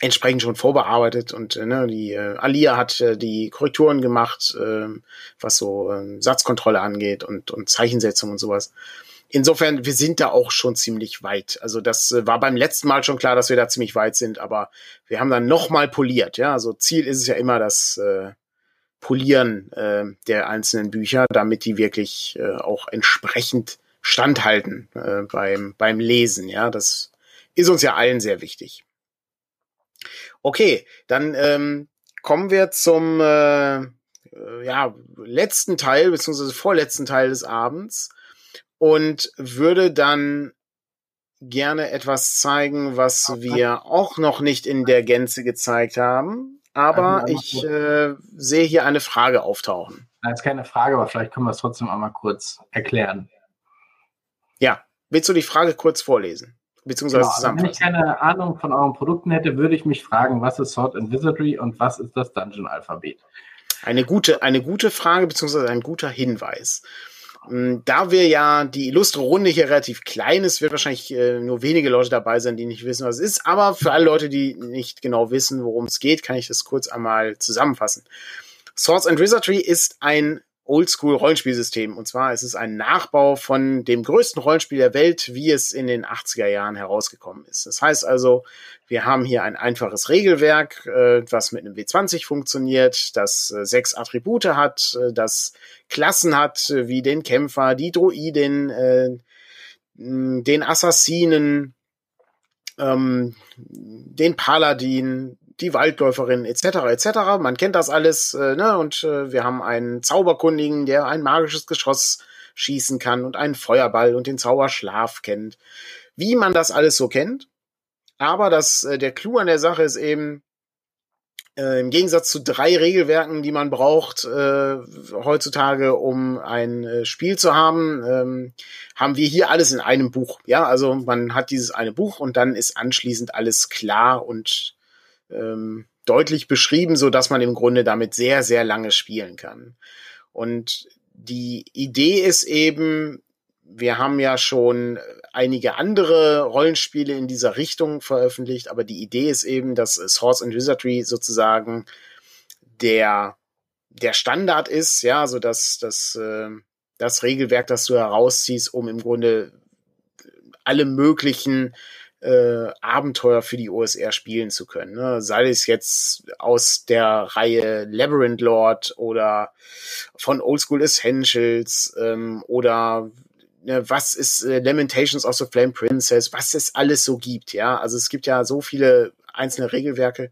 entsprechend schon vorbearbeitet und äh, ne, die äh, Alia hat äh, die Korrekturen gemacht, äh, was so äh, Satzkontrolle angeht und, und Zeichensetzung und sowas. Insofern, wir sind da auch schon ziemlich weit. Also das äh, war beim letzten Mal schon klar, dass wir da ziemlich weit sind, aber wir haben dann nochmal poliert. Ja, also Ziel ist es ja immer das äh, Polieren äh, der einzelnen Bücher, damit die wirklich äh, auch entsprechend standhalten äh, beim beim Lesen. Ja, das ist uns ja allen sehr wichtig. Okay, dann ähm, kommen wir zum äh, äh, ja, letzten Teil, beziehungsweise vorletzten Teil des Abends und würde dann gerne etwas zeigen, was wir auch noch nicht in der Gänze gezeigt haben. Aber ich äh, sehe hier eine Frage auftauchen. Das ist keine Frage, aber vielleicht können wir es trotzdem einmal kurz erklären. Ja, willst du die Frage kurz vorlesen? Beziehungsweise genau, zusammenfassen. Also wenn ich keine Ahnung von euren Produkten hätte, würde ich mich fragen, was ist Sword and Wizardry und was ist das Dungeon Alphabet? Eine gute, eine gute Frage beziehungsweise ein guter Hinweis. Hm, da wir ja die illustre Runde hier relativ klein ist, wird wahrscheinlich äh, nur wenige Leute dabei sein, die nicht wissen, was es ist. Aber für alle Leute, die nicht genau wissen, worum es geht, kann ich das kurz einmal zusammenfassen. Swords and Wizardry ist ein Oldschool-Rollenspielsystem. Und zwar ist es ein Nachbau von dem größten Rollenspiel der Welt, wie es in den 80er Jahren herausgekommen ist. Das heißt also, wir haben hier ein einfaches Regelwerk, äh, was mit einem W20 funktioniert, das äh, sechs Attribute hat, äh, das Klassen hat, äh, wie den Kämpfer, die Druiden, äh, den Assassinen, ähm, den Paladin, die Waldläuferin etc. etc. Man kennt das alles, äh, ne? Und äh, wir haben einen Zauberkundigen, der ein magisches Geschoss schießen kann und einen Feuerball und den Zauberschlaf kennt. Wie man das alles so kennt. Aber das, äh, der Clou an der Sache ist eben, äh, im Gegensatz zu drei Regelwerken, die man braucht äh, heutzutage, um ein äh, Spiel zu haben, ähm, haben wir hier alles in einem Buch. Ja, also man hat dieses eine Buch und dann ist anschließend alles klar und ähm, deutlich beschrieben, so dass man im Grunde damit sehr, sehr lange spielen kann. Und die Idee ist eben, wir haben ja schon einige andere Rollenspiele in dieser Richtung veröffentlicht, aber die Idee ist eben, dass Swords and Wizardry sozusagen der der Standard ist, ja, so dass das äh, das Regelwerk, das du herausziehst, um im Grunde alle möglichen äh, Abenteuer für die OSR spielen zu können. Ne? Sei es jetzt aus der Reihe Labyrinth Lord oder von Oldschool Essentials ähm, oder ne, was ist äh, Lamentations of the Flame Princess, was es alles so gibt, ja. Also es gibt ja so viele einzelne Regelwerke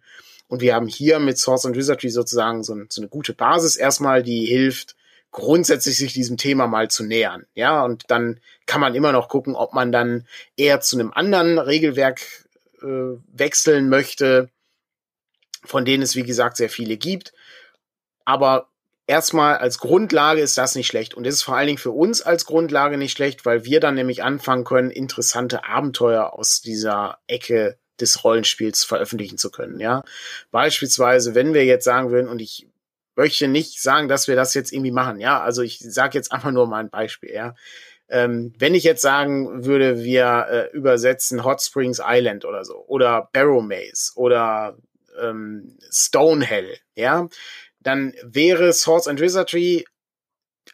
und wir haben hier mit Source and Wizardry sozusagen so, so eine gute Basis erstmal, die hilft, grundsätzlich sich diesem Thema mal zu nähern. Ja, und dann kann man immer noch gucken, ob man dann eher zu einem anderen Regelwerk äh, wechseln möchte, von denen es, wie gesagt, sehr viele gibt. Aber erstmal als Grundlage ist das nicht schlecht. Und es ist vor allen Dingen für uns als Grundlage nicht schlecht, weil wir dann nämlich anfangen können, interessante Abenteuer aus dieser Ecke des Rollenspiels veröffentlichen zu können. Ja, beispielsweise, wenn wir jetzt sagen würden, und ich möchte nicht sagen, dass wir das jetzt irgendwie machen. Ja, also ich sage jetzt einfach nur mal ein Beispiel. Ja, ähm, wenn ich jetzt sagen würde, wir äh, übersetzen Hot Springs Island oder so oder Barrow Maze oder ähm, Stonehell, ja, dann wäre Swords and Wizardry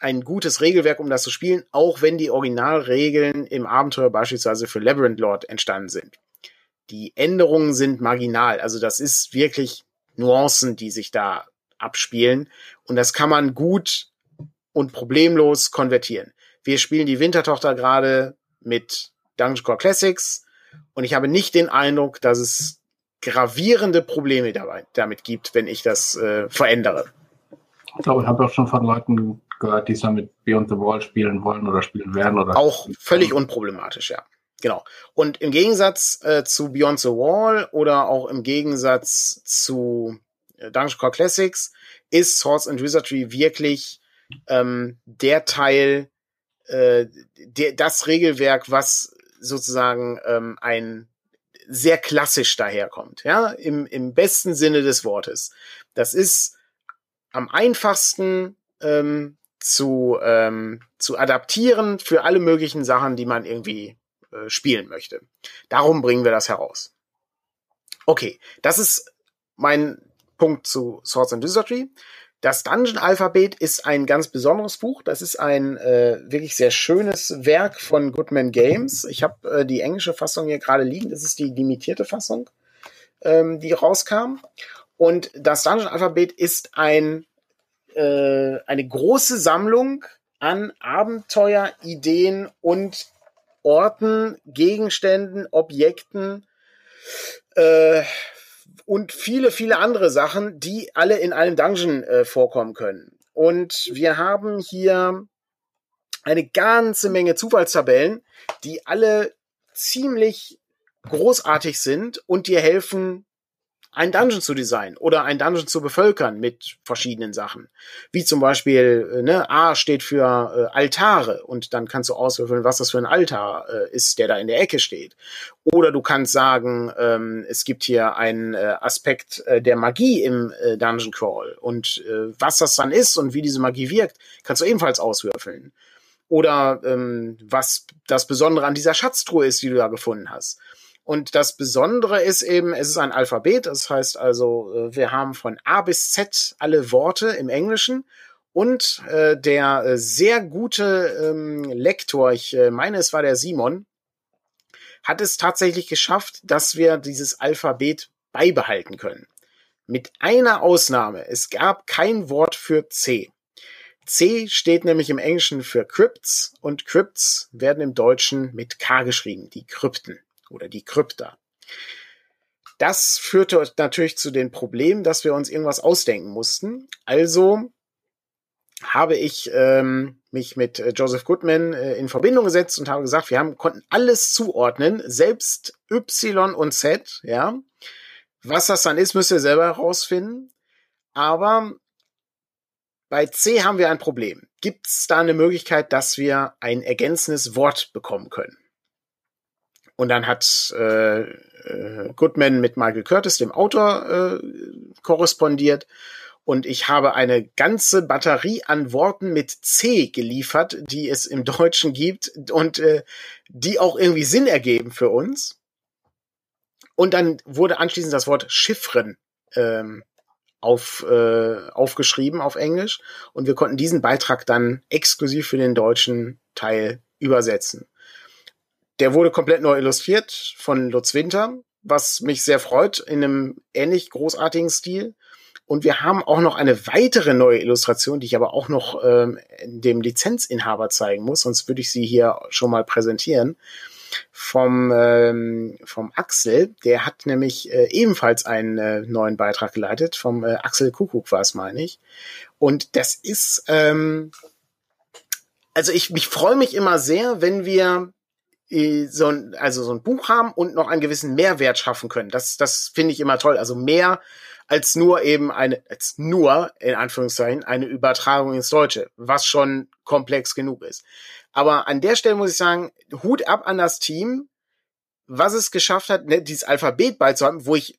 ein gutes Regelwerk, um das zu spielen, auch wenn die Originalregeln im Abenteuer beispielsweise für Labyrinth Lord entstanden sind. Die Änderungen sind marginal, also das ist wirklich Nuancen, die sich da abspielen und das kann man gut und problemlos konvertieren. Wir spielen die Wintertochter gerade mit Dungeon Core Classics und ich habe nicht den Eindruck, dass es gravierende Probleme dabei, damit gibt, wenn ich das äh, verändere. Ich glaube, ich habe auch schon von Leuten gehört, die es dann mit Beyond the Wall spielen wollen oder spielen werden. Oder auch völlig unproblematisch, ja. Genau. Und im Gegensatz äh, zu Beyond the Wall oder auch im Gegensatz zu Dungeon Core Classics ist Swords and Wizardry wirklich ähm, der Teil, äh, der, das Regelwerk, was sozusagen ähm, ein sehr klassisch daherkommt, ja, im, im besten Sinne des Wortes. Das ist am einfachsten ähm, zu, ähm, zu adaptieren für alle möglichen Sachen, die man irgendwie äh, spielen möchte. Darum bringen wir das heraus. Okay, das ist mein Punkt zu Swords and Wizardry. Das Dungeon-Alphabet ist ein ganz besonderes Buch. Das ist ein äh, wirklich sehr schönes Werk von Goodman Games. Ich habe äh, die englische Fassung hier gerade liegen. Das ist die limitierte Fassung, ähm, die rauskam. Und das Dungeon-Alphabet ist ein, äh, eine große Sammlung an Abenteuer, Ideen und Orten, Gegenständen, Objekten, äh, und viele, viele andere Sachen, die alle in einem Dungeon äh, vorkommen können. Und wir haben hier eine ganze Menge Zufallstabellen, die alle ziemlich großartig sind und dir helfen, ein Dungeon zu designen oder ein Dungeon zu bevölkern mit verschiedenen Sachen. Wie zum Beispiel, äh, ne, A steht für äh, Altare und dann kannst du auswürfeln, was das für ein Altar äh, ist, der da in der Ecke steht. Oder du kannst sagen, ähm, es gibt hier einen äh, Aspekt äh, der Magie im äh, Dungeon Crawl und äh, was das dann ist und wie diese Magie wirkt, kannst du ebenfalls auswürfeln. Oder ähm, was das Besondere an dieser Schatztruhe ist, die du da gefunden hast. Und das Besondere ist eben, es ist ein Alphabet, das heißt also, äh, wir haben von A bis Z alle Worte im Englischen. Und äh, der äh, sehr gute ähm, Lektor, ich äh, meine, es war der Simon, hat es tatsächlich geschafft, dass wir dieses Alphabet beibehalten können. Mit einer Ausnahme. Es gab kein Wort für C. C steht nämlich im Englischen für Crypts und Crypts werden im Deutschen mit K geschrieben, die Krypten oder die Krypta. Das führte natürlich zu den Problemen, dass wir uns irgendwas ausdenken mussten. Also habe ich ähm, mich mit äh, Joseph Goodman äh, in Verbindung gesetzt und habe gesagt, wir haben, konnten alles zuordnen, selbst Y und Z, ja. Was das dann ist, müsst ihr selber herausfinden. Aber bei C haben wir ein Problem. Gibt es da eine Möglichkeit, dass wir ein ergänzendes Wort bekommen können? Und dann hat äh, äh, Goodman mit Michael Curtis, dem Autor, äh, korrespondiert. Und ich habe eine ganze Batterie an Worten mit C geliefert, die es im Deutschen gibt und äh, die auch irgendwie Sinn ergeben für uns. Und dann wurde anschließend das Wort Chiffren ähm, auf, äh, aufgeschrieben auf Englisch. Und wir konnten diesen Beitrag dann exklusiv für den deutschen Teil übersetzen. Der wurde komplett neu illustriert von Lutz Winter, was mich sehr freut, in einem ähnlich großartigen Stil. Und wir haben auch noch eine weitere neue Illustration, die ich aber auch noch ähm, dem Lizenzinhaber zeigen muss, sonst würde ich sie hier schon mal präsentieren. Vom, ähm, vom Axel, der hat nämlich äh, ebenfalls einen äh, neuen Beitrag geleitet, vom äh, Axel Kuckuck war es, meine ich. Und das ist, ähm, also ich, ich freue mich immer sehr, wenn wir so ein, also so ein Buch haben und noch einen gewissen Mehrwert schaffen können. Das, das finde ich immer toll. Also mehr als nur eben eine, als nur, in Anführungszeichen, eine Übertragung ins Deutsche, was schon komplex genug ist. Aber an der Stelle muss ich sagen, Hut ab an das Team, was es geschafft hat, ne, dieses Alphabet beizuhalten, wo ich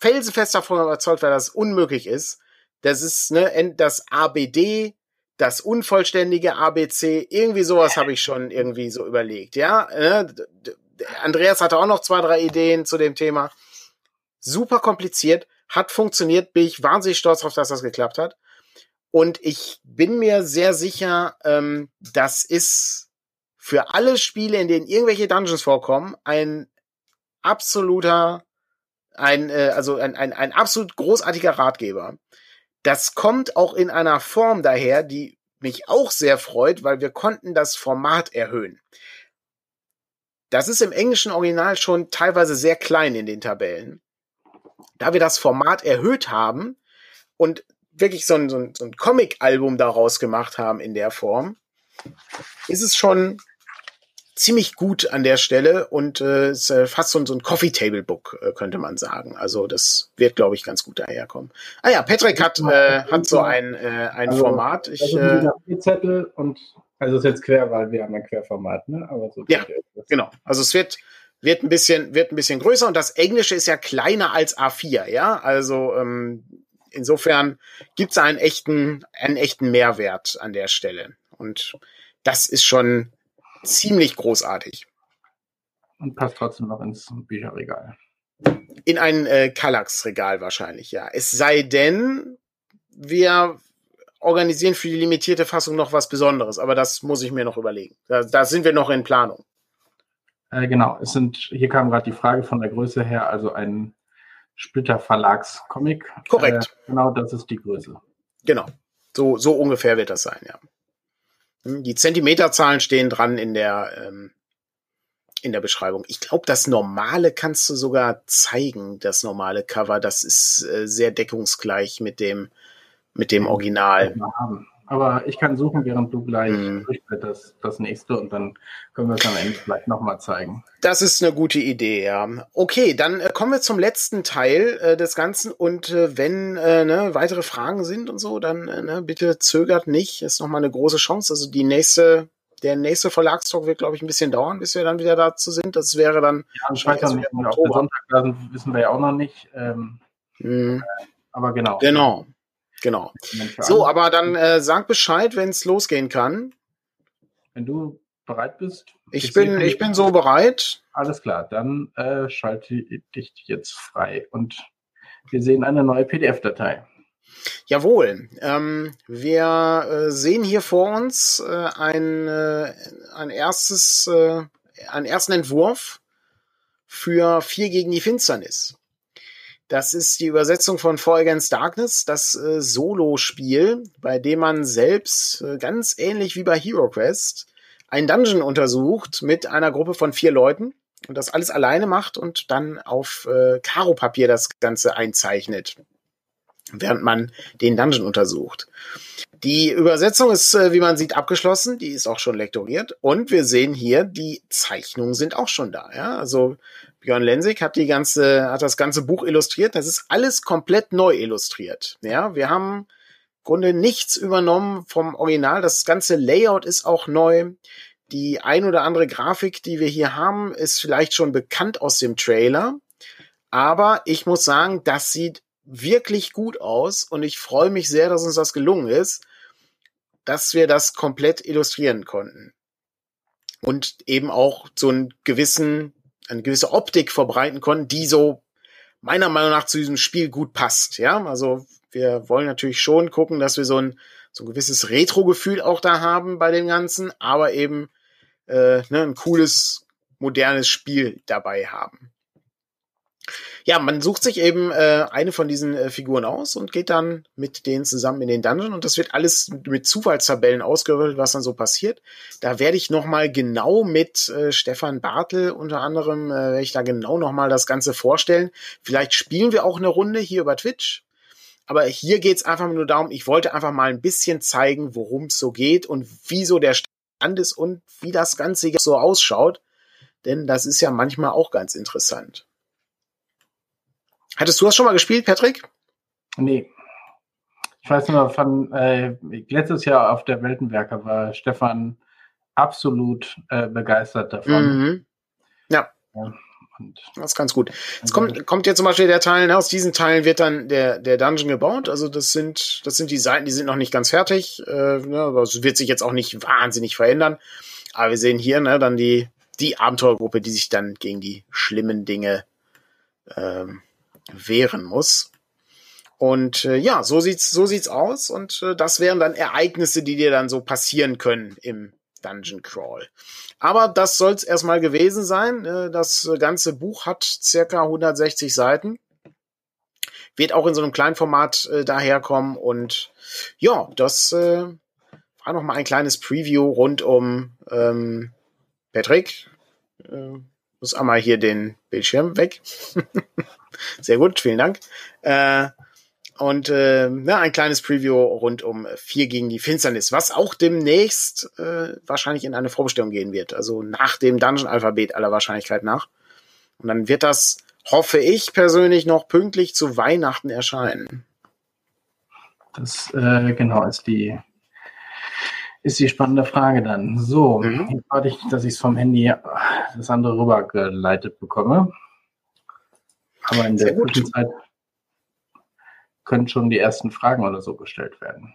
felsenfest davon überzeugt war, dass es unmöglich ist. Das ist ne, das ABD, das unvollständige ABC, irgendwie sowas habe ich schon irgendwie so überlegt. Ja, ne? Andreas hatte auch noch zwei, drei Ideen zu dem Thema. Super kompliziert, hat funktioniert, bin ich wahnsinnig stolz darauf, dass das geklappt hat. Und ich bin mir sehr sicher, ähm, das ist für alle Spiele, in denen irgendwelche Dungeons vorkommen, ein absoluter, ein, äh, also ein, ein, ein absolut großartiger Ratgeber. Das kommt auch in einer Form daher, die mich auch sehr freut, weil wir konnten das Format erhöhen. Das ist im englischen Original schon teilweise sehr klein in den Tabellen. Da wir das Format erhöht haben und wirklich so ein, so ein, so ein Comic-Album daraus gemacht haben in der Form, ist es schon ziemlich gut an der Stelle und äh, ist äh, fast so, so ein Coffee Table Book, äh, könnte man sagen. Also das wird, glaube ich, ganz gut daherkommen. Ah ja, Patrick hat, äh, hat so ein, äh, ein also, Format. Ich, also äh, Zettel und also ist jetzt quer, weil wir haben ein Querformat, ne? Aber so ja, genau. Also es wird wird ein bisschen wird ein bisschen größer und das Englische ist ja kleiner als A4, ja. Also ähm, insofern gibt es einen echten, einen echten Mehrwert an der Stelle. Und das ist schon ziemlich großartig. Und passt trotzdem noch ins Bücherregal. In ein äh, Kallax-Regal wahrscheinlich, ja. Es sei denn, wir organisieren für die limitierte Fassung noch was Besonderes, aber das muss ich mir noch überlegen. Da, da sind wir noch in Planung. Äh, genau, es sind, hier kam gerade die Frage von der Größe her, also ein Splitter Verlags Comic. Korrekt. Äh, genau, das ist die Größe. Genau. So, so ungefähr wird das sein, ja. Die Zentimeterzahlen stehen dran in der, ähm, in der Beschreibung. Ich glaube, das normale kannst du sogar zeigen, das normale Cover. Das ist äh, sehr deckungsgleich mit dem, mit dem Original. Haben. Aber ich kann suchen, während du gleich mhm. das, das nächste und dann können wir es am Ende vielleicht nochmal zeigen. Das ist eine gute Idee, ja. Okay, dann äh, kommen wir zum letzten Teil äh, des Ganzen und äh, wenn äh, ne, weitere Fragen sind und so, dann äh, ne, bitte zögert nicht. Ist nochmal eine große Chance. Also die nächste, der nächste Verlagstalk wird, glaube ich, ein bisschen dauern, bis wir dann wieder dazu sind. Das wäre dann. Ja, ich weiß nicht, ob der Sonntag da sind, wissen wir ja auch noch nicht. Ähm, mhm. aber genau. Genau. Genau. So, aber dann äh, sag Bescheid, wenn es losgehen kann. Wenn du bereit bist. Ich bin, ich bin so bereit. Alles klar, dann äh, schalte ich dich jetzt frei und wir sehen eine neue PDF-Datei. Jawohl. Ähm, wir äh, sehen hier vor uns äh, ein, äh, ein erstes, äh, einen ersten Entwurf für Vier gegen die Finsternis. Das ist die Übersetzung von Fall Against Darkness, das äh, Solo-Spiel, bei dem man selbst, äh, ganz ähnlich wie bei Hero Quest, ein Dungeon untersucht mit einer Gruppe von vier Leuten und das alles alleine macht und dann auf äh, Karo-Papier das Ganze einzeichnet, während man den Dungeon untersucht. Die Übersetzung ist, äh, wie man sieht, abgeschlossen. Die ist auch schon lektoriert. Und wir sehen hier, die Zeichnungen sind auch schon da. Ja? Also Björn Lensig hat die ganze, hat das ganze Buch illustriert. Das ist alles komplett neu illustriert. Ja, wir haben im Grunde nichts übernommen vom Original. Das ganze Layout ist auch neu. Die ein oder andere Grafik, die wir hier haben, ist vielleicht schon bekannt aus dem Trailer. Aber ich muss sagen, das sieht wirklich gut aus und ich freue mich sehr, dass uns das gelungen ist, dass wir das komplett illustrieren konnten. Und eben auch so einen gewissen, eine gewisse Optik verbreiten konnten, die so meiner Meinung nach zu diesem Spiel gut passt. Ja, also wir wollen natürlich schon gucken, dass wir so ein, so ein gewisses Retro-Gefühl auch da haben bei dem Ganzen, aber eben äh, ne, ein cooles, modernes Spiel dabei haben. Ja, man sucht sich eben äh, eine von diesen äh, Figuren aus und geht dann mit denen zusammen in den Dungeon und das wird alles mit Zufallstabellen ausgerollt, was dann so passiert. Da werde ich nochmal genau mit äh, Stefan Bartel unter anderem, äh, werde ich da genau nochmal das Ganze vorstellen. Vielleicht spielen wir auch eine Runde hier über Twitch. Aber hier geht's einfach nur darum, ich wollte einfach mal ein bisschen zeigen, worum es so geht und wieso der Stand ist und wie das Ganze so ausschaut. Denn das ist ja manchmal auch ganz interessant. Hattest du das schon mal gespielt, Patrick? Nee. Ich weiß nur von äh, letztes Jahr auf der Weltenwerker war Stefan absolut äh, begeistert davon. Mhm. Ja. ja. Und das ist ganz gut. Jetzt kommt, kommt jetzt zum Beispiel der Teil, ne, aus diesen Teilen wird dann der, der Dungeon gebaut. Also das sind, das sind die Seiten, die sind noch nicht ganz fertig. Äh, ne, aber es wird sich jetzt auch nicht wahnsinnig verändern. Aber wir sehen hier ne, dann die, die Abenteuergruppe, die sich dann gegen die schlimmen Dinge ähm, wehren muss. Und äh, ja, so sieht's so sieht's aus und äh, das wären dann Ereignisse, die dir dann so passieren können im Dungeon Crawl. Aber das soll's erstmal gewesen sein. Äh, das ganze Buch hat circa 160 Seiten. Wird auch in so einem kleinen Format äh, daherkommen und ja, das äh, war noch mal ein kleines Preview rund um ähm, Patrick. Äh, muss einmal hier den Bildschirm weg. Sehr gut, vielen Dank. Äh, und äh, ja, ein kleines Preview rund um vier gegen die Finsternis, was auch demnächst äh, wahrscheinlich in eine Vorbestellung gehen wird. Also nach dem Dungeon-Alphabet aller Wahrscheinlichkeit nach. Und dann wird das, hoffe ich persönlich, noch pünktlich zu Weihnachten erscheinen. Das äh, genau ist die ist die spannende Frage dann. So, mhm. jetzt warte ich, dass ich es vom Handy das andere rübergeleitet bekomme. Aber in der Zwischenzeit können schon die ersten Fragen oder so gestellt werden.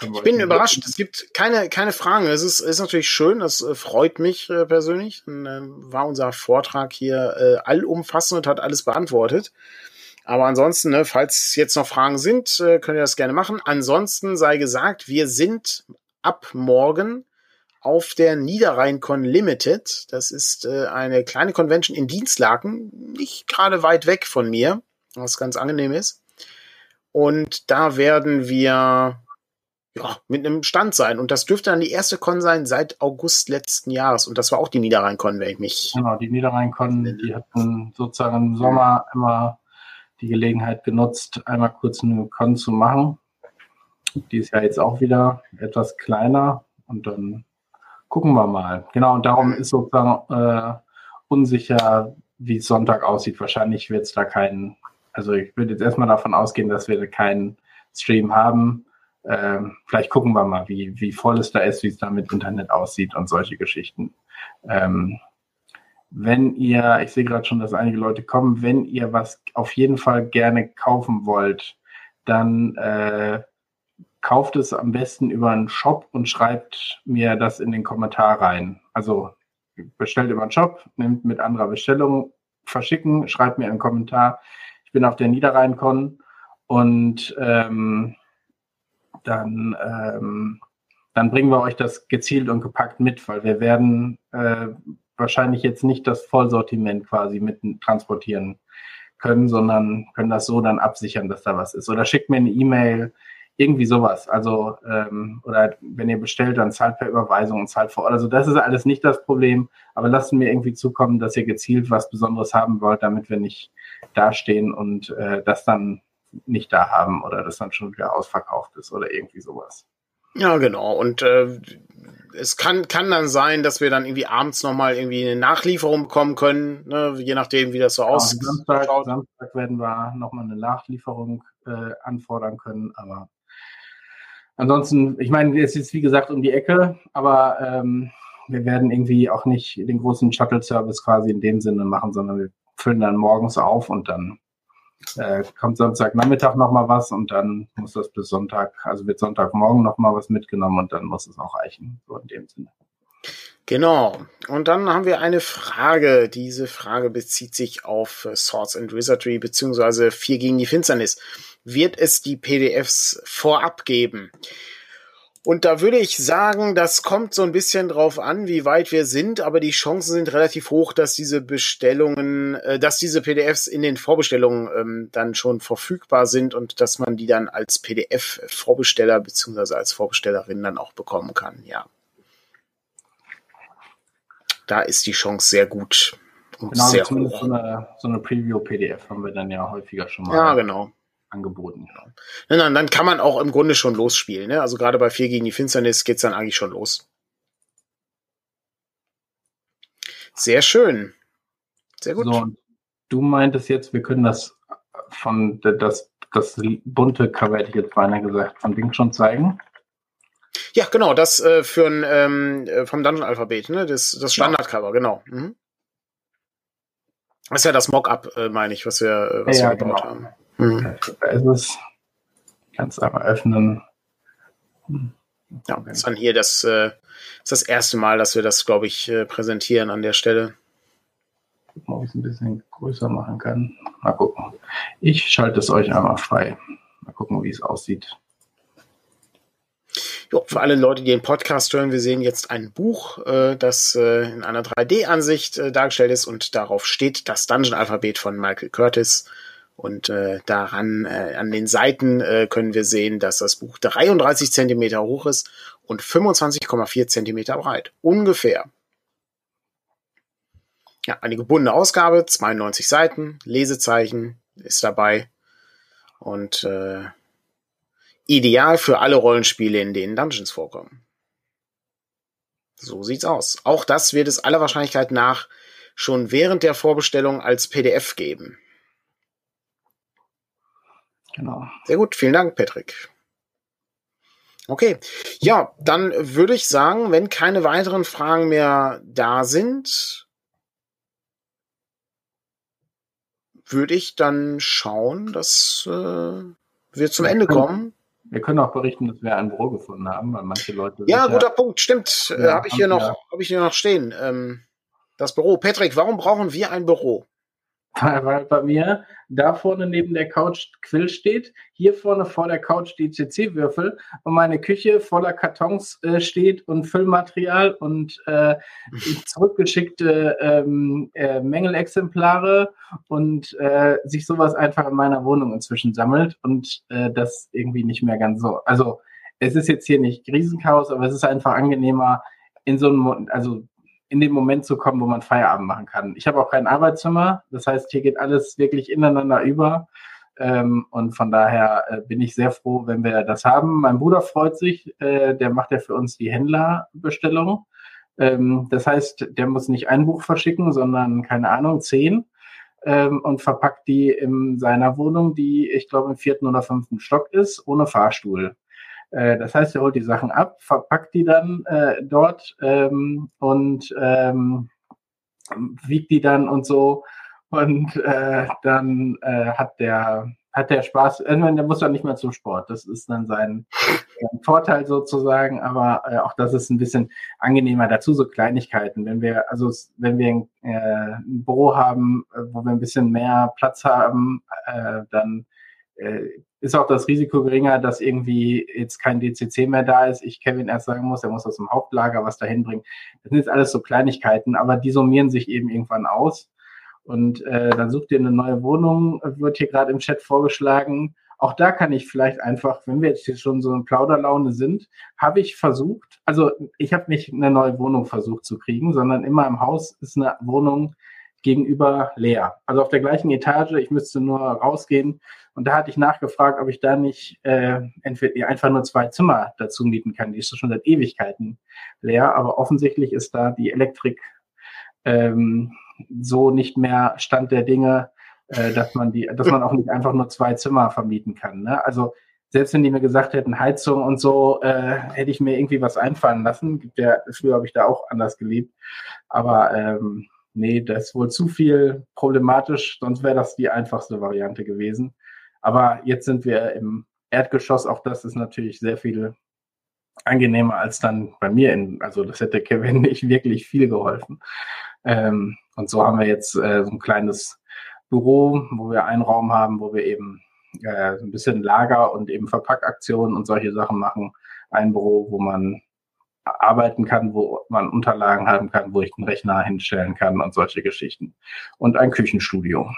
ich bin überrascht. Es gibt keine, keine Fragen. Es ist, ist natürlich schön. Das äh, freut mich äh, persönlich. Dann, äh, war unser Vortrag hier äh, allumfassend und hat alles beantwortet. Aber ansonsten, ne, falls jetzt noch Fragen sind, äh, könnt ihr das gerne machen. Ansonsten sei gesagt, wir sind ab morgen auf der Niederrheincon Limited. Das ist äh, eine kleine Convention in Dienstlaken, nicht gerade weit weg von mir, was ganz angenehm ist. Und da werden wir ja, mit einem Stand sein. Und das dürfte dann die erste Con sein seit August letzten Jahres. Und das war auch die Niederrhein-Con, wenn ich mich. Genau, die Niederrhein-Con, die hatten sozusagen im Sommer immer die Gelegenheit genutzt, einmal kurz eine Con zu machen. Die ist ja jetzt auch wieder etwas kleiner und dann gucken wir mal. Genau, und darum ist sozusagen äh, unsicher, wie es Sonntag aussieht. Wahrscheinlich wird es da keinen also ich würde jetzt erstmal davon ausgehen, dass wir keinen Stream haben. Ähm, vielleicht gucken wir mal, wie, wie voll es da ist, wie es da mit Internet aussieht und solche Geschichten. Ähm, wenn ihr, ich sehe gerade schon, dass einige Leute kommen, wenn ihr was auf jeden Fall gerne kaufen wollt, dann äh, kauft es am besten über einen Shop und schreibt mir das in den Kommentar rein. Also bestellt über einen Shop, nimmt mit anderer Bestellung, verschicken, schreibt mir einen Kommentar. Ich bin auf der Niederrhein-Con und ähm, dann, ähm, dann bringen wir euch das gezielt und gepackt mit, weil wir werden äh, wahrscheinlich jetzt nicht das Vollsortiment quasi mit transportieren können, sondern können das so dann absichern, dass da was ist. Oder schickt mir eine E-Mail, irgendwie sowas. Also, ähm, oder wenn ihr bestellt, dann zahlt per Überweisung und zahlt vor Ort. Also das ist alles nicht das Problem, aber lasst mir irgendwie zukommen, dass ihr gezielt was Besonderes haben wollt, damit wir nicht dastehen und äh, das dann nicht da haben oder das dann schon wieder ausverkauft ist oder irgendwie sowas. Ja, genau. Und äh, es kann, kann dann sein, dass wir dann irgendwie abends nochmal irgendwie eine Nachlieferung bekommen können, ne? je nachdem, wie das so ja, aussieht. Samstag, Samstag werden wir nochmal eine Nachlieferung äh, anfordern können, aber ansonsten, ich meine, es ist wie gesagt um die Ecke, aber ähm, wir werden irgendwie auch nicht den großen Shuttle-Service quasi in dem Sinne machen, sondern wir füllen dann morgens auf und dann äh, kommt Samstagnachmittag nochmal was und dann muss das bis Sonntag, also wird Sonntagmorgen nochmal was mitgenommen und dann muss es auch reichen, so in dem Sinne. Genau. Und dann haben wir eine Frage. Diese Frage bezieht sich auf Swords and Wizardry beziehungsweise Vier gegen die Finsternis. Wird es die PDFs vorab geben? Und da würde ich sagen, das kommt so ein bisschen drauf an, wie weit wir sind, aber die Chancen sind relativ hoch, dass diese Bestellungen, äh, dass diese PDFs in den Vorbestellungen ähm, dann schon verfügbar sind und dass man die dann als PDF-Vorbesteller beziehungsweise als Vorbestellerin dann auch bekommen kann, ja. Da ist die Chance sehr gut. Und genau, sehr hoch. So eine, so eine Preview-PDF haben wir dann ja häufiger schon mal. Ja, genau angeboten. Ja, dann, dann kann man auch im Grunde schon losspielen. Ne? Also gerade bei 4 gegen die Finsternis geht's dann eigentlich schon los. Sehr schön. Sehr gut. So, du meintest jetzt, wir können das von das das bunte Cover hätte ich jetzt beinahe gesagt, von Ding schon zeigen. Ja, genau, das äh, für ein ähm, äh, vom Dungeon-Alphabet, ne? Das, das Standard-Cover, genau. Mhm. Das ist ja das Mock-up, äh, meine ich, was wir, äh, was ja, wir gebaut genau. haben. Mhm. Da ist es. Kannst einmal öffnen. Ja, das ist dann hier das, äh, ist das erste Mal, dass wir das, glaube ich, äh, präsentieren an der Stelle. Gucken, ob ich es ein bisschen größer machen kann. Mal gucken. Ich schalte es euch einmal frei. Mal gucken, wie es aussieht. Jo, für alle Leute, die den Podcast hören, wir sehen jetzt ein Buch, äh, das äh, in einer 3D-Ansicht äh, dargestellt ist und darauf steht das Dungeon-Alphabet von Michael Curtis. Und äh, daran, äh, an den Seiten äh, können wir sehen, dass das Buch 33 Zentimeter hoch ist und 25,4 Zentimeter breit. Ungefähr. Ja, eine gebundene Ausgabe, 92 Seiten, Lesezeichen ist dabei. Und äh, ideal für alle Rollenspiele, in denen Dungeons vorkommen. So sieht's aus. Auch das wird es aller Wahrscheinlichkeit nach schon während der Vorbestellung als PDF geben. Genau. Sehr gut, vielen Dank, Patrick. Okay, ja, dann würde ich sagen, wenn keine weiteren Fragen mehr da sind, würde ich dann schauen, dass äh, wir zum Ende kommen. Wir können auch berichten, dass wir ein Büro gefunden haben, weil manche Leute. Ja, guter Punkt, stimmt. Äh, Ja, habe ich hier noch, wir. habe ich hier noch stehen. Ähm, das Büro. Patrick, warum brauchen wir ein Büro? Weil, weil bei mir da vorne neben der Couch Quill steht, hier vorne vor der Couch die CC-Würfel und meine Küche voller Kartons äh, steht und Füllmaterial und äh, zurückgeschickte ähm, äh, Mängelexemplare und äh, sich sowas einfach in meiner Wohnung inzwischen sammelt und äh, das irgendwie nicht mehr ganz so. Also es ist jetzt hier nicht Riesenchaos, aber es ist einfach angenehmer in so einem, also in den Moment zu kommen, wo man Feierabend machen kann. Ich habe auch kein Arbeitszimmer, das heißt, hier geht alles wirklich ineinander über. Ähm, und von daher äh, bin ich sehr froh, wenn wir das haben. Mein Bruder freut sich, äh, der macht ja für uns die Händlerbestellung. Ähm, das heißt, der muss nicht ein Buch verschicken, sondern, keine Ahnung, zehn ähm, und verpackt die in seiner Wohnung, die, ich glaube, im vierten oder fünften Stock ist, ohne Fahrstuhl. Äh, Das heißt, er holt die Sachen ab, verpackt die dann äh, dort ähm, und ähm, wiegt die dann und so. Und äh, dann äh, hat der hat der Spaß. Irgendwann, der muss dann nicht mehr zum Sport. Das ist dann sein, sein Vorteil sozusagen. Aber äh, auch das ist ein bisschen angenehmer. Dazu so Kleinigkeiten. Wenn wir also wenn wir ein, äh, ein Büro haben, äh, wo wir ein bisschen mehr Platz haben, äh, dann äh, ist auch das Risiko geringer, dass irgendwie jetzt kein DCC mehr da ist. Ich Kevin erst sagen muss, er muss aus dem Hauptlager was dahin bringen. Das sind jetzt alles so Kleinigkeiten, aber die summieren sich eben irgendwann aus. Und äh, dann sucht ihr eine neue Wohnung, wird hier gerade im Chat vorgeschlagen. Auch da kann ich vielleicht einfach, wenn wir jetzt hier schon so in Plauderlaune sind, habe ich versucht, also ich habe nicht eine neue Wohnung versucht zu kriegen, sondern in meinem Haus ist eine Wohnung gegenüber leer. Also auf der gleichen Etage, ich müsste nur rausgehen. Und da hatte ich nachgefragt, ob ich da nicht äh, entweder einfach nur zwei Zimmer dazu mieten kann. Die ist schon seit Ewigkeiten leer, aber offensichtlich ist da die Elektrik ähm, so nicht mehr Stand der Dinge, äh, dass man die, dass man auch nicht einfach nur zwei Zimmer vermieten kann. Ne? Also selbst wenn die mir gesagt hätten, Heizung und so, äh, hätte ich mir irgendwie was einfallen lassen. Gibt ja, früher habe ich da auch anders gelebt. Aber ähm, nee, das ist wohl zu viel problematisch, sonst wäre das die einfachste Variante gewesen. Aber jetzt sind wir im Erdgeschoss, auch das ist natürlich sehr viel angenehmer als dann bei mir. In, also das hätte Kevin nicht wirklich viel geholfen. Ähm, und so haben wir jetzt äh, so ein kleines Büro, wo wir einen Raum haben, wo wir eben äh, ein bisschen Lager und eben Verpackaktionen und solche Sachen machen. Ein Büro, wo man arbeiten kann, wo man Unterlagen haben kann, wo ich einen Rechner hinstellen kann und solche Geschichten. Und ein Küchenstudio.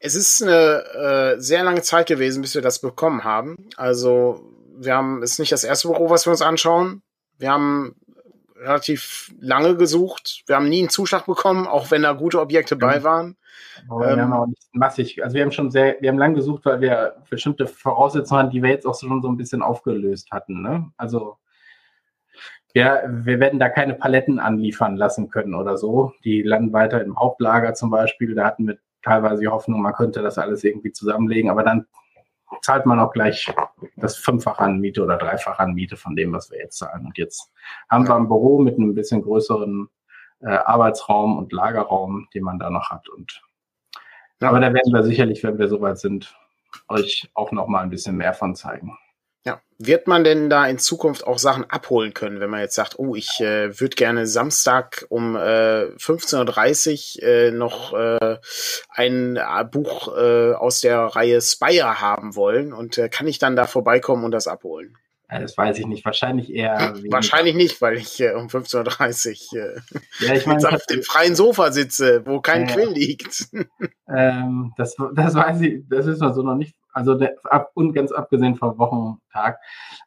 Es ist eine äh, sehr lange Zeit gewesen, bis wir das bekommen haben. Also wir haben, es ist nicht das erste Büro, was wir uns anschauen. Wir haben relativ lange gesucht. Wir haben nie einen Zuschlag bekommen, auch wenn da gute Objekte bei waren. Aber wir Ähm, haben auch nicht massig, also wir haben schon sehr, wir haben lang gesucht, weil wir bestimmte Voraussetzungen hatten, die wir jetzt auch schon so ein bisschen aufgelöst hatten. Ne? Also ja, wir werden da keine Paletten anliefern lassen können oder so. Die landen weiter im Hauptlager zum Beispiel. Da hatten wir teilweise die Hoffnung, man könnte das alles irgendwie zusammenlegen, aber dann zahlt man auch gleich das Fünffache an Miete oder Dreifache an Miete von dem, was wir jetzt zahlen. Und jetzt haben wir ein Büro mit einem bisschen größeren äh, Arbeitsraum und Lagerraum, den man da noch hat. Und aber da werden wir sicherlich, wenn wir soweit sind, euch auch noch mal ein bisschen mehr von zeigen. Ja, wird man denn da in Zukunft auch Sachen abholen können, wenn man jetzt sagt, oh, ich äh, würde gerne Samstag um äh, 15.30 Uhr äh, noch äh, ein äh, Buch äh, aus der Reihe Spire haben wollen und äh, kann ich dann da vorbeikommen und das abholen? Das weiß ich nicht. Wahrscheinlich eher. Wahrscheinlich nicht, weil ich äh, um 15.30 Uhr äh, ja, ich mein, auf dem freien Sofa sitze, wo kein ja, Quill liegt. Ähm, das, das weiß ich, das ist so noch nicht. Also der, ab, und ganz abgesehen vom Wochentag.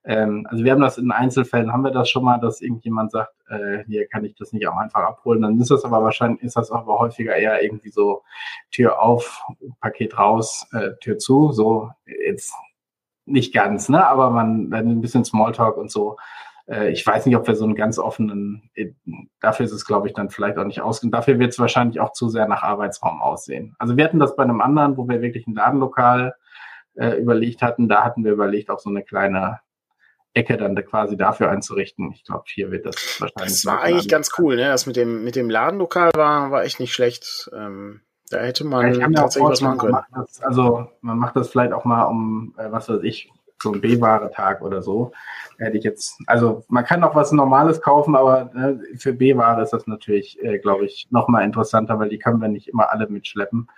Ähm, also wir haben das in Einzelfällen, haben wir das schon mal, dass irgendjemand sagt, äh, hier kann ich das nicht auch einfach abholen. Dann ist das aber wahrscheinlich, ist das aber häufiger eher irgendwie so Tür auf, Paket raus, äh, Tür zu. So jetzt nicht ganz, ne? Aber man dann ein bisschen Smalltalk und so. Äh, ich weiß nicht, ob wir so einen ganz offenen, äh, dafür ist es, glaube ich, dann vielleicht auch nicht ausgehen. Dafür wird es wahrscheinlich auch zu sehr nach Arbeitsraum aussehen. Also wir hatten das bei einem anderen, wo wir wirklich ein Ladenlokal äh, überlegt hatten. Da hatten wir überlegt, auch so eine kleine Ecke dann quasi dafür einzurichten. Ich glaube, hier wird das wahrscheinlich. Das war eigentlich ganz cool, ne? Das mit dem, mit dem Ladenlokal war, war echt nicht schlecht. Ähm, da hätte man ja, tatsächlich was machen können. Das, also man macht das vielleicht auch mal um, äh, was weiß ich, so ein B-Ware-Tag oder so. Hätte ich jetzt, also man kann auch was Normales kaufen, aber äh, für B-Ware ist das natürlich, äh, glaube ich, nochmal interessanter, weil die können wir nicht immer alle mitschleppen.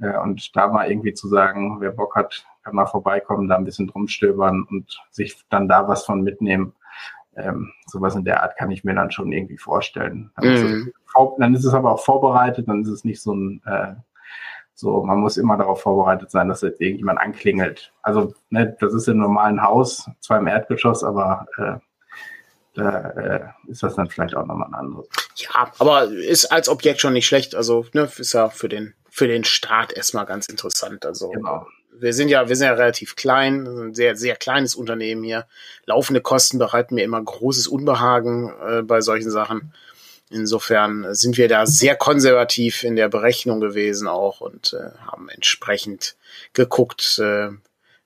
Äh, und da mal irgendwie zu sagen, wer Bock hat, kann mal vorbeikommen, da ein bisschen drumstöbern und sich dann da was von mitnehmen. Ähm, sowas in der Art kann ich mir dann schon irgendwie vorstellen. Dann, mhm. ist, es, dann ist es aber auch vorbereitet, dann ist es nicht so ein, äh, so, man muss immer darauf vorbereitet sein, dass jetzt irgendjemand anklingelt. Also, ne, das ist im normalen Haus, zwar im Erdgeschoss, aber äh, da äh, ist das dann vielleicht auch nochmal ein anderes. Ja, aber ist als Objekt schon nicht schlecht. Also, ne, ist ja für den, für den Start erstmal ganz interessant. Also, genau wir sind ja, wir sind ja relativ klein, ein sehr, sehr kleines Unternehmen hier. Laufende Kosten bereiten mir immer großes Unbehagen äh, bei solchen Sachen. Insofern sind wir da sehr konservativ in der Berechnung gewesen auch und äh, haben entsprechend geguckt, äh,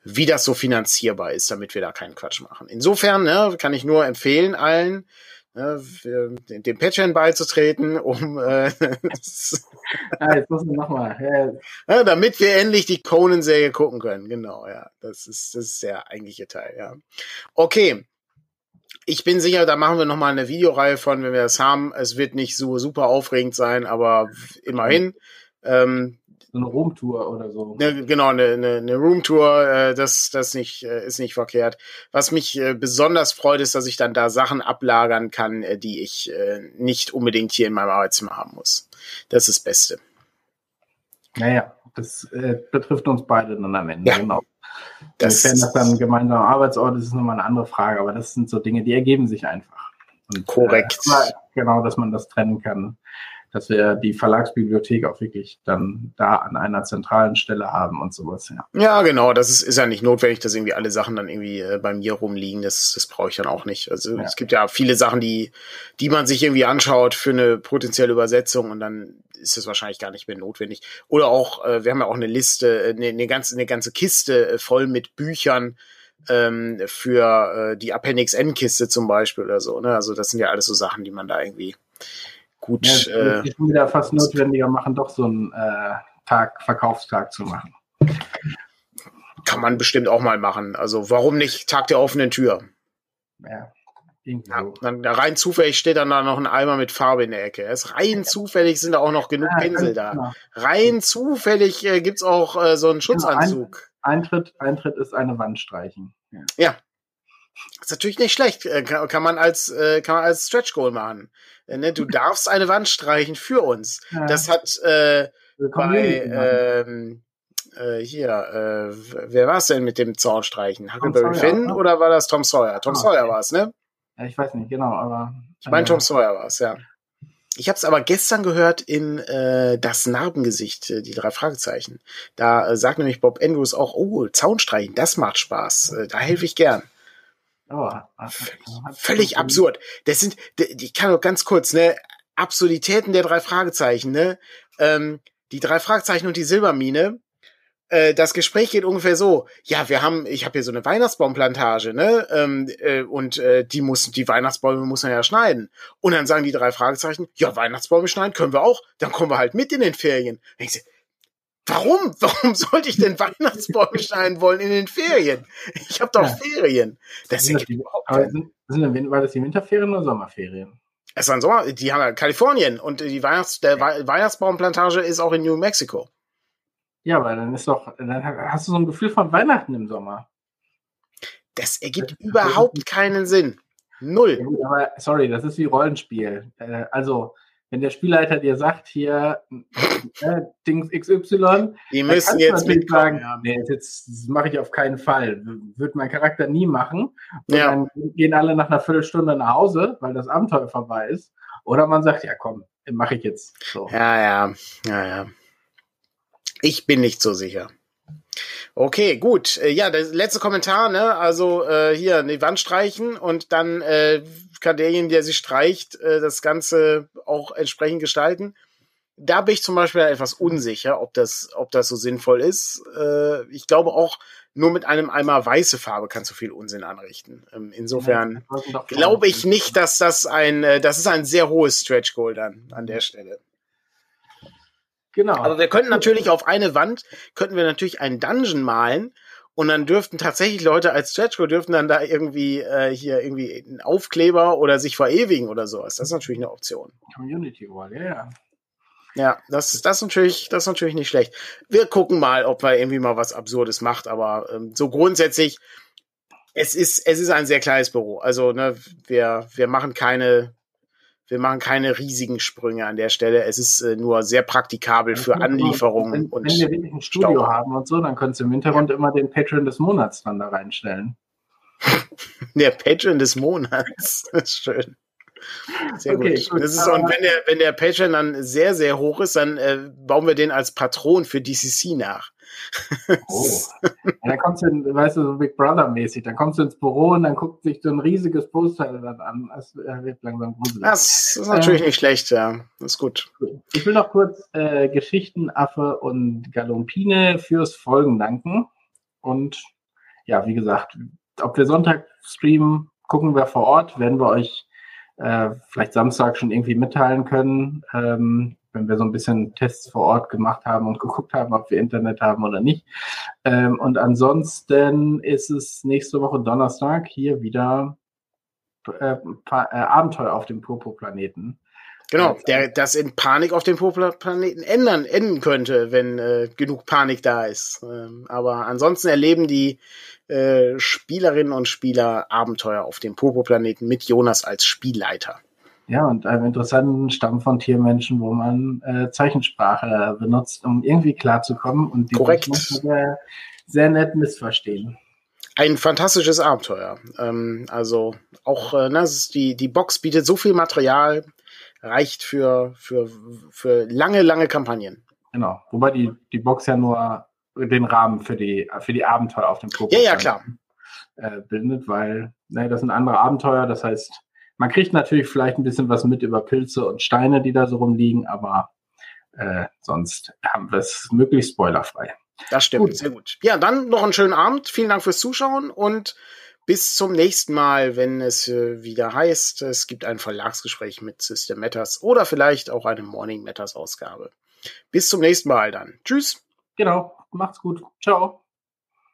wie das so finanzierbar ist, damit wir da keinen Quatsch machen. Insofern ne, kann ich nur empfehlen allen, ne, dem Patreon beizutreten, um äh, ah, jetzt muss man nochmal. Ja. damit wir endlich die Conan-Serie gucken können. Genau, ja. Das ist, das ist der eigentliche Teil, ja. Okay. Ich bin sicher, da machen wir nochmal eine Videoreihe von, wenn wir das haben. Es wird nicht so super aufregend sein, aber immerhin. Ähm, so eine Roomtour oder so. Ne, genau, eine, eine, eine Roomtour, äh, das, das nicht, äh, ist nicht verkehrt. Was mich äh, besonders freut, ist, dass ich dann da Sachen ablagern kann, äh, die ich äh, nicht unbedingt hier in meinem Arbeitszimmer haben muss. Das ist das Beste. Naja, das äh, betrifft uns beide dann am Ende, ja. genau. Das, Wenn das dann ein gemeinsamer Arbeitsort ist, ist nochmal eine andere Frage, aber das sind so Dinge, die ergeben sich einfach. Und, korrekt. Äh, genau, dass man das trennen kann dass wir die Verlagsbibliothek auch wirklich dann da an einer zentralen Stelle haben und sowas. Ja, ja genau. Das ist, ist ja nicht notwendig, dass irgendwie alle Sachen dann irgendwie äh, bei mir rumliegen. Das, das brauche ich dann auch nicht. Also ja. es gibt ja viele Sachen, die, die man sich irgendwie anschaut für eine potenzielle Übersetzung und dann ist es wahrscheinlich gar nicht mehr notwendig. Oder auch, äh, wir haben ja auch eine Liste, eine, äh, eine ganze, eine ganze Kiste äh, voll mit Büchern, ähm, für äh, die Appendix N-Kiste zum Beispiel oder so. Ne? Also das sind ja alles so Sachen, die man da irgendwie gut. Ja, äh, ist wieder fast notwendiger machen, doch so einen äh, Tag, Verkaufstag zu machen. Kann man bestimmt auch mal machen. Also warum nicht Tag der offenen Tür? Ja. Ja, dann rein zufällig steht dann da noch ein Eimer mit Farbe in der Ecke. Es ist rein zufällig sind da auch noch genug Pinsel da. Genau. Rein zufällig äh, es auch äh, so einen genau, Schutzanzug. Ein, Eintritt, Eintritt ist eine Wand streichen. Ja. ja. Ist natürlich nicht schlecht. Äh, kann, kann, man als äh, kann man als Stretch Goal machen. Äh, ne? Du darfst eine Wand streichen für uns. Ja. Das hat äh, bei ähm, äh, hier, äh, wer war es denn mit dem Zaunstreichen? Huckleberry Finn ne? oder war das Tom Sawyer? Tom ah, Sawyer war es, ne? Ja, ich weiß nicht, genau, aber. Ich meine, Tom Sawyer war es, ja. Ich habe es aber gestern gehört in äh, Das Narbengesicht, äh, die drei Fragezeichen. Da äh, sagt nämlich Bob Andrews auch, oh, Zaunstreichen, das macht Spaß. Äh, da helfe ich gern. Oh, völlig, absurd. Das sind, ich kann nur ganz kurz, ne, Absurditäten der drei Fragezeichen, ne? Ähm, die drei Fragezeichen und die Silbermine, äh, das Gespräch geht ungefähr so, ja, wir haben, ich habe hier so eine Weihnachtspaumplantage, ne? Ähm, äh, und äh, die muss, die Weihnachtsbäume muss man ja schneiden. Und dann sagen die drei Fragezeichen, ja, Weihnachtsbäume schneiden können wir auch, dann kommen wir halt mit in den Ferien. Dann ich so, Warum? Warum sollte ich denn Weihnachtsbäume schneiden wollen in den Ferien? Ich habe doch ja. Ferien. Das sind, die, aber sind, war das die Winterferien oder Sommerferien? Es waren Sommer, die haben ja Kalifornien und die Weihnachts, der Weihnachtsbaumplantage ist auch in New Mexico. Ja, aber dann ist doch, dann hast du so ein Gefühl von Weihnachten im Sommer. Das ergibt das überhaupt keinen Sinn. Null. Ja, aber sorry, das ist wie Rollenspiel. Äh, also, wenn der Spielleiter dir sagt, hier äh, Dings XY, die müssen jetzt mitkommen. Sagen, ja. nee, jetzt, das mache ich auf keinen Fall. Wird mein Charakter nie machen. Und ja. dann gehen alle nach einer Viertelstunde nach Hause, weil das Abenteuer vorbei ist. Oder man sagt, ja komm, mache ich jetzt. So. Ja, ja, ja, ja. Ich bin nicht so sicher. Okay, gut. Äh, ja, der letzte Kommentar, ne? Also äh, hier eine Wand streichen und dann äh, kann derjenige, der sie streicht, äh, das Ganze auch entsprechend gestalten. Da bin ich zum Beispiel etwas unsicher, ob das, ob das so sinnvoll ist. Äh, ich glaube auch, nur mit einem Eimer weiße Farbe kannst du viel Unsinn anrichten. Ähm, insofern ja, glaube ich nicht, dass das ein, äh, das ist ein sehr hohes Stretch Goal dann an der Stelle. Genau. Aber wir könnten natürlich auf eine Wand, könnten wir natürlich einen Dungeon malen und dann dürften tatsächlich Leute als Stretchgo dürften dann da irgendwie äh, hier irgendwie einen Aufkleber oder sich verewigen oder sowas. Das ist natürlich eine Option. Community Wall, ja, ja. Ja, das, das, ist natürlich, das ist natürlich nicht schlecht. Wir gucken mal, ob man irgendwie mal was Absurdes macht, aber ähm, so grundsätzlich, es ist, es ist ein sehr kleines Büro. Also, ne, wir, wir machen keine, wir machen keine riesigen Sprünge an der Stelle. Es ist äh, nur sehr praktikabel für Anlieferungen. Wenn, und wenn wir wirklich ein Studio Stau. haben und so, dann könntest du im Hintergrund ja. immer den Patron des Monats dann da reinstellen. der Patron des Monats. Das ist schön. Sehr okay, gut. gut. Das ist, und wenn der, wenn der Patron dann sehr, sehr hoch ist, dann äh, bauen wir den als Patron für DCC nach. Oh. Ja, dann kommst du, in, weißt du, so Big Brother-mäßig, dann kommst du ins Büro und dann guckt sich so ein riesiges Poster dann an. Das wird langsam gruselig. Das ist natürlich ähm, nicht schlecht, ja. Das ist gut. Ich will noch kurz äh, Geschichtenaffe und Galompine fürs Folgen danken. Und ja, wie gesagt, ob wir Sonntag streamen, gucken wir vor Ort, werden wir euch äh, vielleicht Samstag schon irgendwie mitteilen können. Ähm, wenn wir so ein bisschen Tests vor Ort gemacht haben und geguckt haben, ob wir Internet haben oder nicht. Ähm, und ansonsten ist es nächste Woche Donnerstag hier wieder äh, äh, Abenteuer auf dem Purpurplaneten. Genau, der das in Panik auf dem Purpurplaneten ändern, enden könnte, wenn äh, genug Panik da ist. Ähm, aber ansonsten erleben die äh, Spielerinnen und Spieler Abenteuer auf dem Purpurplaneten mit Jonas als Spielleiter. Ja, und einem interessanten Stamm von Tiermenschen, wo man äh, Zeichensprache benutzt, um irgendwie klarzukommen und die Korrekt. Sehr, sehr nett missverstehen. Ein fantastisches Abenteuer. Ähm, also auch äh, ne, die, die Box bietet so viel Material, reicht für, für, für lange, lange Kampagnen. Genau. Wobei die, die Box ja nur den Rahmen für die, für die Abenteuer auf dem Pokémon ja, ja, klar. Äh, bildet, weil ne, das sind andere Abenteuer, das heißt, man kriegt natürlich vielleicht ein bisschen was mit über Pilze und Steine, die da so rumliegen, aber äh, sonst haben wir es möglichst spoilerfrei. Das stimmt, gut. sehr gut. Ja, dann noch einen schönen Abend. Vielen Dank fürs Zuschauen und bis zum nächsten Mal, wenn es äh, wieder heißt, es gibt ein Verlagsgespräch mit System Matters oder vielleicht auch eine Morning Matters Ausgabe. Bis zum nächsten Mal dann. Tschüss. Genau, macht's gut. Ciao.